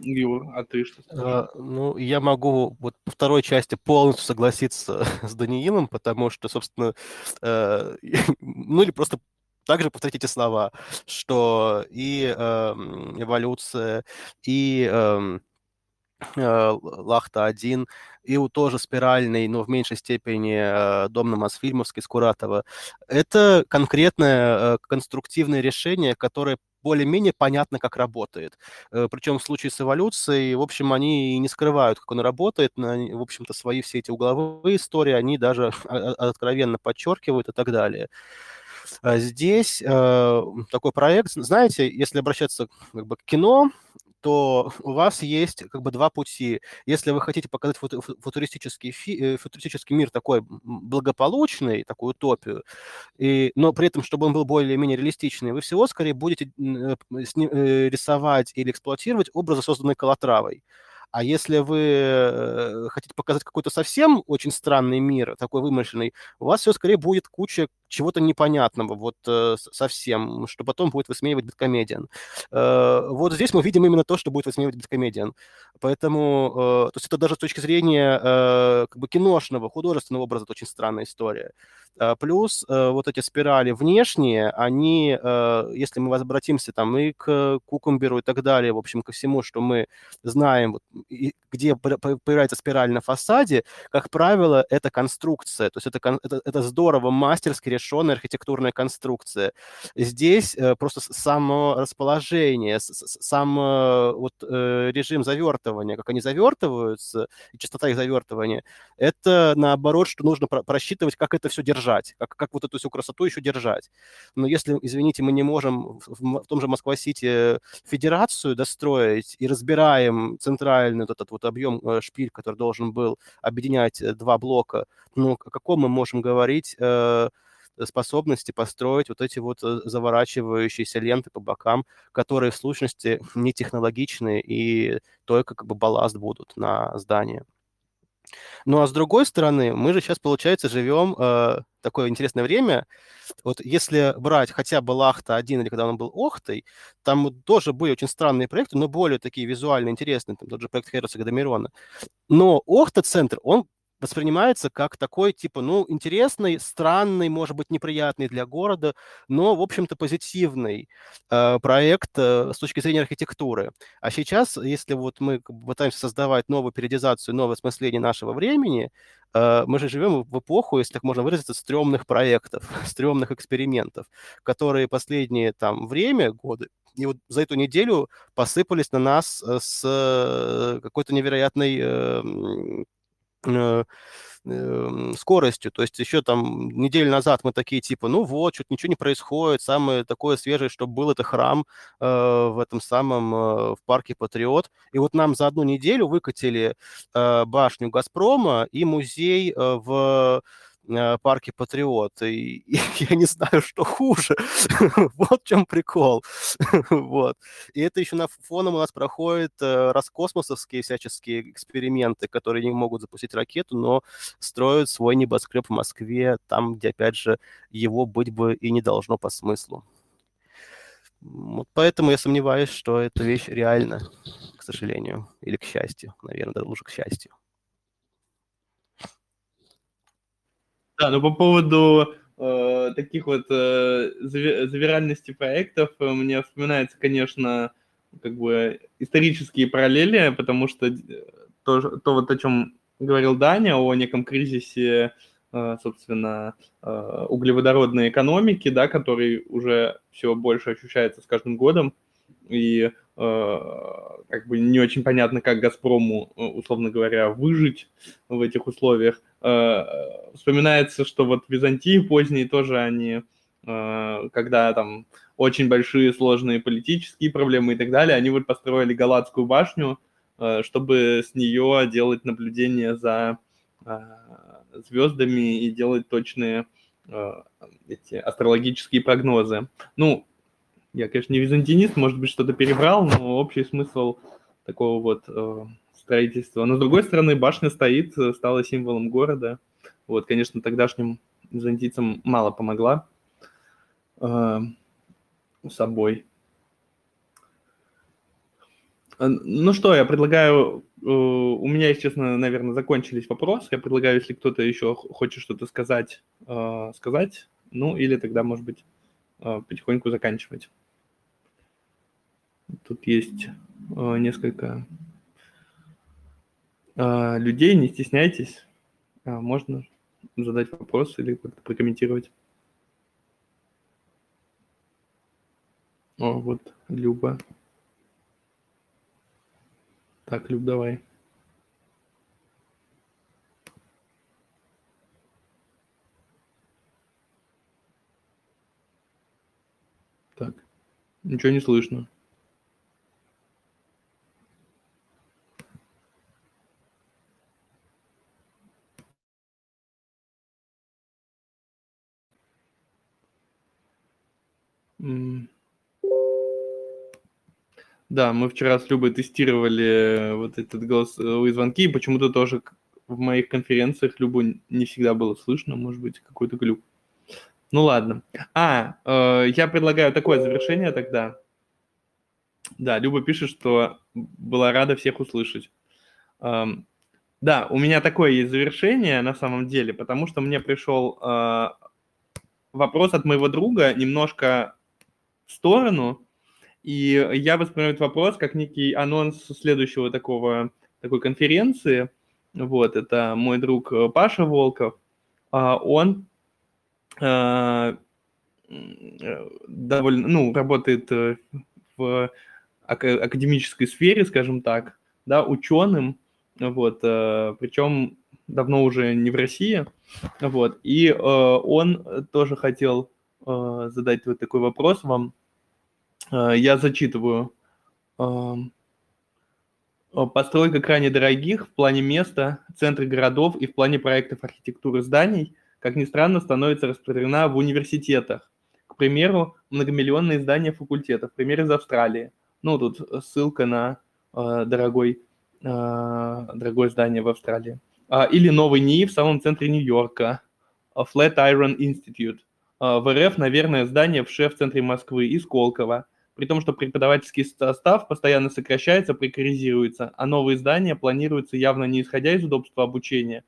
Юр, а ты что?
А, ну, я могу вот по второй части полностью согласиться с Даниилом, потому что, собственно, э, ну или просто также повторить эти слова, что и э, эволюция, и э, Лахта-1, и у тоже спиральный, но в меньшей степени э, дом на Мосфильмовской, Скуратова. Это конкретное э, конструктивное решение, которое более-менее понятно, как работает. Э, Причем в случае с эволюцией, в общем, они не скрывают, как он работает. В общем-то, свои все эти угловые истории они даже откровенно подчеркивают и так далее. А здесь э, такой проект, знаете, если обращаться как бы, к кино, то у вас есть как бы два пути. Если вы хотите показать футуристический, фи, э, футуристический мир такой благополучный, такую утопию, и, но при этом, чтобы он был более-менее реалистичный, вы всего скорее будете э, рисовать или эксплуатировать образы, созданные Калатравой. А если вы хотите показать какой-то совсем очень странный мир, такой вымышленный, у вас все скорее будет куча чего-то непонятного, вот э, совсем, что потом будет высмеивать Бэткомедиан. Э, вот здесь мы видим именно то, что будет высмеивать Бэткомедиан. Поэтому, э, то есть это даже с точки зрения как бы киношного, художественного образа это очень странная история. Плюс вот эти спирали внешние, они, если мы возвратимся там и к Кукумберу и так далее, в общем, ко всему, что мы знаем, где появляется спираль на фасаде, как правило, это конструкция, то есть это, это, это здорово мастерски решенная архитектурная конструкция. Здесь просто само расположение, сам вот режим завертывания, как они завертываются, и частота их завертывания, это наоборот, что нужно просчитывать, как это все держать как, как вот эту всю красоту еще держать. Но если, извините, мы не можем в, в том же Москва-Сити федерацию достроить и разбираем центральный вот этот вот объем э, шпиль, который должен был объединять э, два блока, ну, о каком мы можем говорить э, способности построить вот эти вот э, заворачивающиеся ленты по бокам, которые в сущности не технологичны и только как бы балласт будут на здание. Ну а с другой стороны, мы же сейчас, получается, живем э, такое интересное время. Вот если брать хотя бы Лахта-1 или когда он был Охтой, там тоже были очень странные проекты, но более такие визуально интересные, там тот же проект Херцога Домирона. Но Охта-центр, он воспринимается как такой, типа, ну, интересный, странный, может быть, неприятный для города, но, в общем-то, позитивный э, проект э, с точки зрения архитектуры. А сейчас, если вот мы пытаемся создавать новую периодизацию, новое осмысление нашего времени, э, мы же живем в эпоху, если так можно выразиться, стрёмных проектов, стрёмных экспериментов, которые последние там время, годы, и вот за эту неделю посыпались на нас э, с э, какой-то невероятной Э, скоростью. То есть еще там неделю назад мы такие типа, ну вот, что-то ничего не происходит, самое такое свежее, что был, это храм э, в этом самом, э, в парке Патриот. И вот нам за одну неделю выкатили э, башню Газпрома и музей э, в Э, парке Патриот. И, и я не знаю, что хуже. вот в чем прикол. вот. И это еще на фоном у нас проходят э, роскосмосовские всяческие эксперименты, которые не могут запустить ракету, но строят свой небоскреб в Москве, там, где, опять же, его быть бы и не должно по смыслу. Вот поэтому я сомневаюсь, что эта вещь реальна, к сожалению, или к счастью, наверное, даже лучше к счастью.
Да, но по поводу э, таких вот э, завиральности проектов э, мне вспоминается, конечно, как бы исторические параллели, потому что э, то, то вот о чем говорил Даня, о неком кризисе, собственно, углеводородной экономики, да, который уже все больше ощущается с каждым годом, и как бы не очень понятно, как «Газпрому», условно говоря, выжить в этих условиях. Вспоминается, что вот Византии поздние тоже они, когда там очень большие сложные политические проблемы и так далее, они вот построили Галатскую башню, э, чтобы с нее делать наблюдение за э, звездами и делать точные э, эти астрологические прогнозы. Ну, я, конечно, не византинист, может быть, что-то перебрал, но общий смысл такого вот строительства. Но, с другой стороны, башня стоит, стала символом города. Вот, конечно, тогдашним византийцам мало помогла собой. Э, ну что, я предлагаю, э, у меня, если честно, наверное, закончились вопросы. Я предлагаю, если кто-то еще хочет что-то сказать, э, сказать, ну или тогда, может быть, потихоньку заканчивать. Тут есть несколько людей, не стесняйтесь, можно задать вопрос или как-то прокомментировать. О, вот Люба. Так, Люб, давай. Так, ничего не слышно. Да, мы вчера с Любой тестировали вот этот голосовые звонки, и почему-то тоже в моих конференциях Любу не всегда было слышно, может быть, какой-то глюк. Ну ладно. А, э, я предлагаю такое завершение тогда. Да, Люба пишет, что была рада всех услышать. Эм, да, у меня такое есть завершение на самом деле, потому что мне пришел э, вопрос от моего друга немножко сторону, и я воспринимаю этот вопрос как некий анонс следующего такого, такой конференции. Вот, это мой друг э, Паша Волков. А, он э, довольно, ну, работает э, в академической сфере, скажем так, да, ученым, вот, причем давно уже не в России, вот, и он тоже хотел задать вот такой вопрос вам, Э, я зачитываю. Постройка крайне дорогих в плане места, центры городов и в плане проектов архитектуры зданий, как ни странно, становится распространена в университетах. К примеру, многомиллионные здания факультетов, пример из Австралии. Ну, тут ссылка на э, дорогой, э, дорогое здание в Австралии. А, или новый НИИ в самом центре Нью-Йорка, Flatiron Institute. В РФ, наверное, здание в шеф центре Москвы и Сколково – при том, что преподавательский состав постоянно сокращается, прекаризируется, а новые здания планируются явно не исходя из удобства обучения.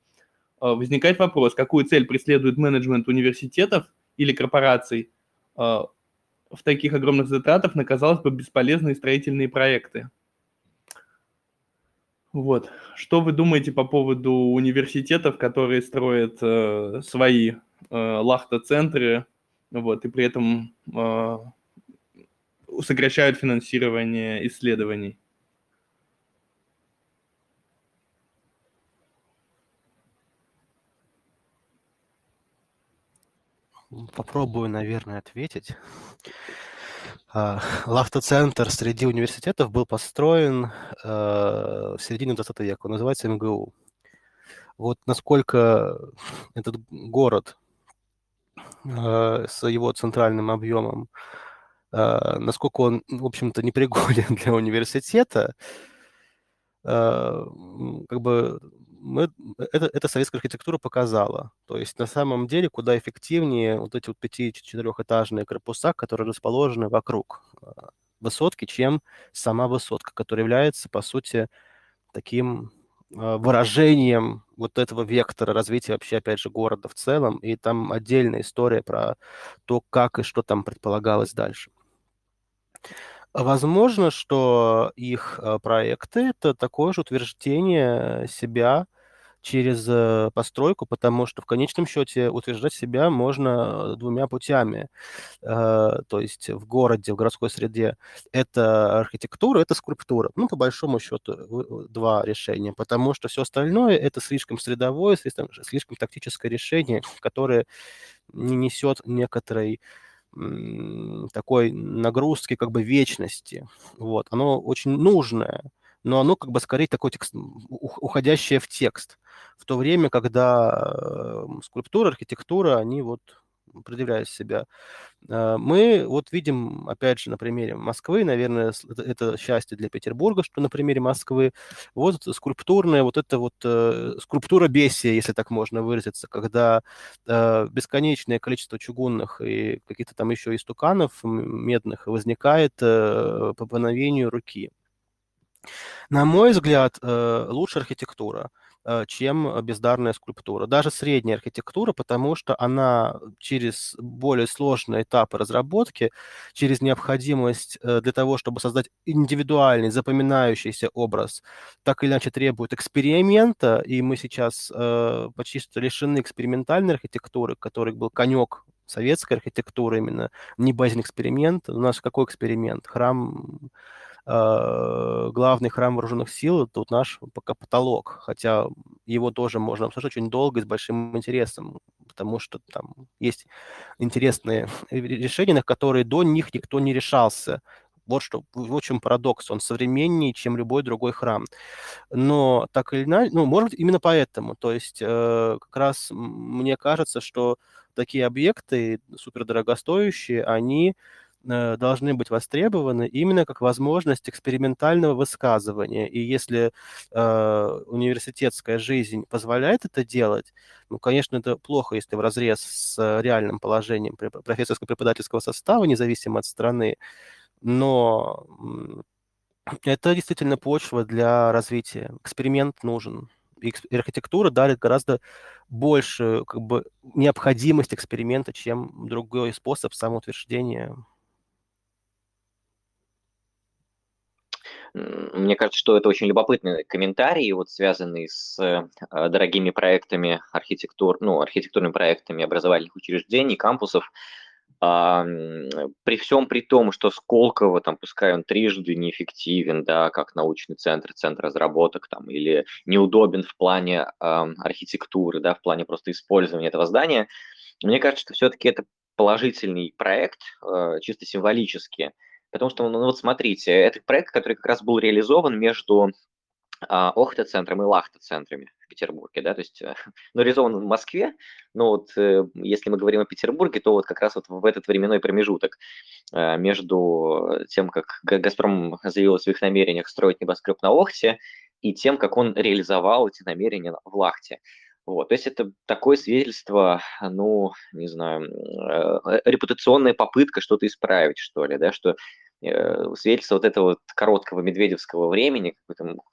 А, возникает вопрос, какую цель преследует менеджмент университетов или корпораций а, в таких огромных затратах на, казалось бы, бесполезные строительные проекты. Вот. Что вы думаете по поводу университетов, которые строят э, свои э, лахта-центры, вот, и при этом э, сокращают финансирование исследований.
Попробую, наверное, ответить. А, Лахта-центр среди университетов был построен э, в середине 20 века. Он называется МГУ. Вот насколько этот город э, с его центральным объемом а, насколько он, в общем-то, непригоден для университета, а, как бы мы, это, это советская архитектура показала. То есть на самом деле куда эффективнее вот эти вот пяти-четырехэтажные корпуса, которые расположены вокруг а, высотки, чем сама высотка, которая является, по сути, таким выражением вот этого вектора развития вообще, опять же, города в целом. И там отдельная история про то, как и что там предполагалось дальше. Возможно, что их э, проекты- это такое же утверждение себя через э, постройку, потому что в конечном счете утверждать себя можно двумя путями. Э, то есть в городе, в городской среде это архитектура, это скульптура. Ну, по большому счету, два решения, потому что все остальное это слишком средовое, слишком, слишком тактическое решение, которое не несет некоторой такой нагрузки как бы вечности. Вот. Оно очень нужное, но оно как бы скорее такой текст, уходящее в текст. В то время, когда э, скульптура, архитектура, они вот предъявляя себя. А, мы вот видим, опять же, на примере Москвы, наверное, это счастье для Петербурга, что на примере Москвы, вот скульптурная, вот это вот э, скульптура бесия, если так можно выразиться, когда э, бесконечное количество чугунных и каких-то там еще истуканов медных возникает э, по мановению руки. На мой взгляд, э, лучше архитектура. Э, чем бездарная скульптура. Даже средняя архитектура, потому что она через более сложные этапы разработки, через необходимость э, для того, чтобы создать индивидуальный, запоминающийся образ, так или иначе требует эксперимента, и мы сейчас почти что лишены экспериментальной архитектуры, который был конек советской архитектуры именно, не базин эксперимент. У нас какой эксперимент? Храм главный храм вооруженных сил, тут наш пока потолок, хотя его тоже можно обсуждать очень долго и с большим интересом, потому что там есть интересные решения, на которые до них никто не решался. Вот что, в чем парадокс, он современнее, чем любой другой храм. Но так или иначе, ну, может именно поэтому. То есть э, как раз мне кажется, что такие объекты супердорогостоящие, они Э, должны быть востребованы именно как возможность экспериментального высказывания. И если э, университетская жизнь позволяет это делать, ну, конечно, это плохо, если в разрез с реальным положением профессорско-преподавательского состава, независимо от страны, но это действительно почва для развития. Эксперимент нужен. И архитектура дарит гораздо большую как бы, необходимость эксперимента, чем другой способ самоутверждения.
Мне кажется, что это очень любопытный комментарий, вот связанный с э, дорогими проектами архитектур, ну, архитектурными проектами образовательных учреждений, кампусов. А, при всем при том, что Сколково, там, пускай он трижды неэффективен, да, как научный центр, центр разработок, там, или неудобен в плане а, архитектуры, да, в плане просто использования этого здания, мне кажется, что все-таки это положительный проект, э, чисто символически, Потому что, ну вот смотрите, это проект, который как раз был реализован между а, Охта-центром и Лахта-центрами в Петербурге, да, то есть, э, ну, реализован в Москве, но вот э, если мы говорим о Петербурге, то вот как раз вот в этот временной промежуток э, между тем, как «Газпром» заявил о своих намерениях строить небоскреб на Охте, и тем, как он реализовал эти намерения в Лахте. Вот, то есть это такое свидетельство, ну, не знаю, э, репутационная попытка что-то исправить, что ли, да, что э, свидетельство вот этого вот короткого медведевского времени,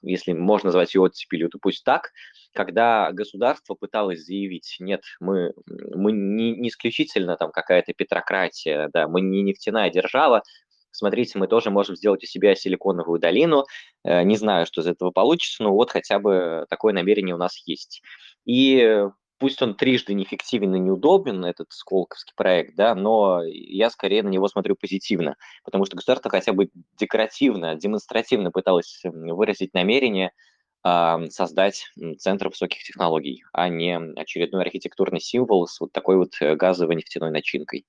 если можно назвать его оттепелью, то пусть так, когда государство пыталось заявить, нет, мы, мы не, не исключительно там какая-то петрократия, да, мы не нефтяная держава, смотрите, мы тоже можем сделать у себя силиконовую долину, э, не знаю, что из этого получится, но вот хотя бы такое намерение у нас есть. И пусть он трижды неэффективен и неудобен, этот Сколковский проект, да, но я скорее на него смотрю позитивно, потому что государство хотя бы декоративно, демонстративно пыталось выразить намерение создать центр высоких технологий, а не очередной архитектурный символ с вот такой вот э, газовой нефтяной начинкой.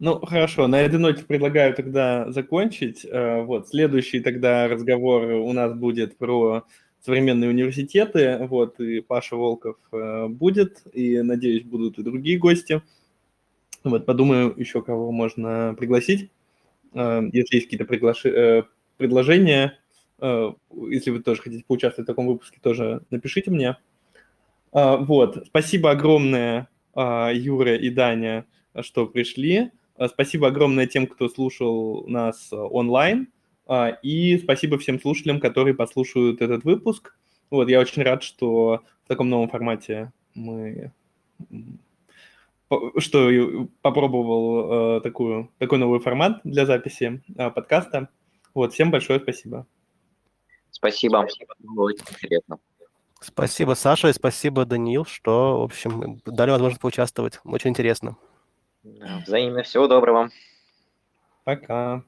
Ну, хорошо, на этой ноте предлагаю тогда закончить. Э, вот, следующий тогда разговор у нас будет про современные университеты, вот, и Паша Волков э, будет, и, надеюсь, будут и другие гости. Вот, подумаю, еще кого можно пригласить. Э, если есть какие-то приглаши... предложения, если вы тоже хотите поучаствовать в таком выпуске, тоже напишите мне. Вот, спасибо огромное, Юра и Даня, что пришли. Э, спасибо огромное тем, кто слушал нас э, онлайн. А, и спасибо всем слушателям, которые послушают этот выпуск. Вот, я очень рад, что в таком новом формате мы что попробовал э, такую, такой новый формат для записи подкаста. Вот, всем большое спасибо.
Спасибо. Было очень интересно.
Спасибо, Саша, и спасибо, Даниил, что, в общем, дали возможность поучаствовать. Очень интересно.
Взаимно. Всего доброго.
Пока.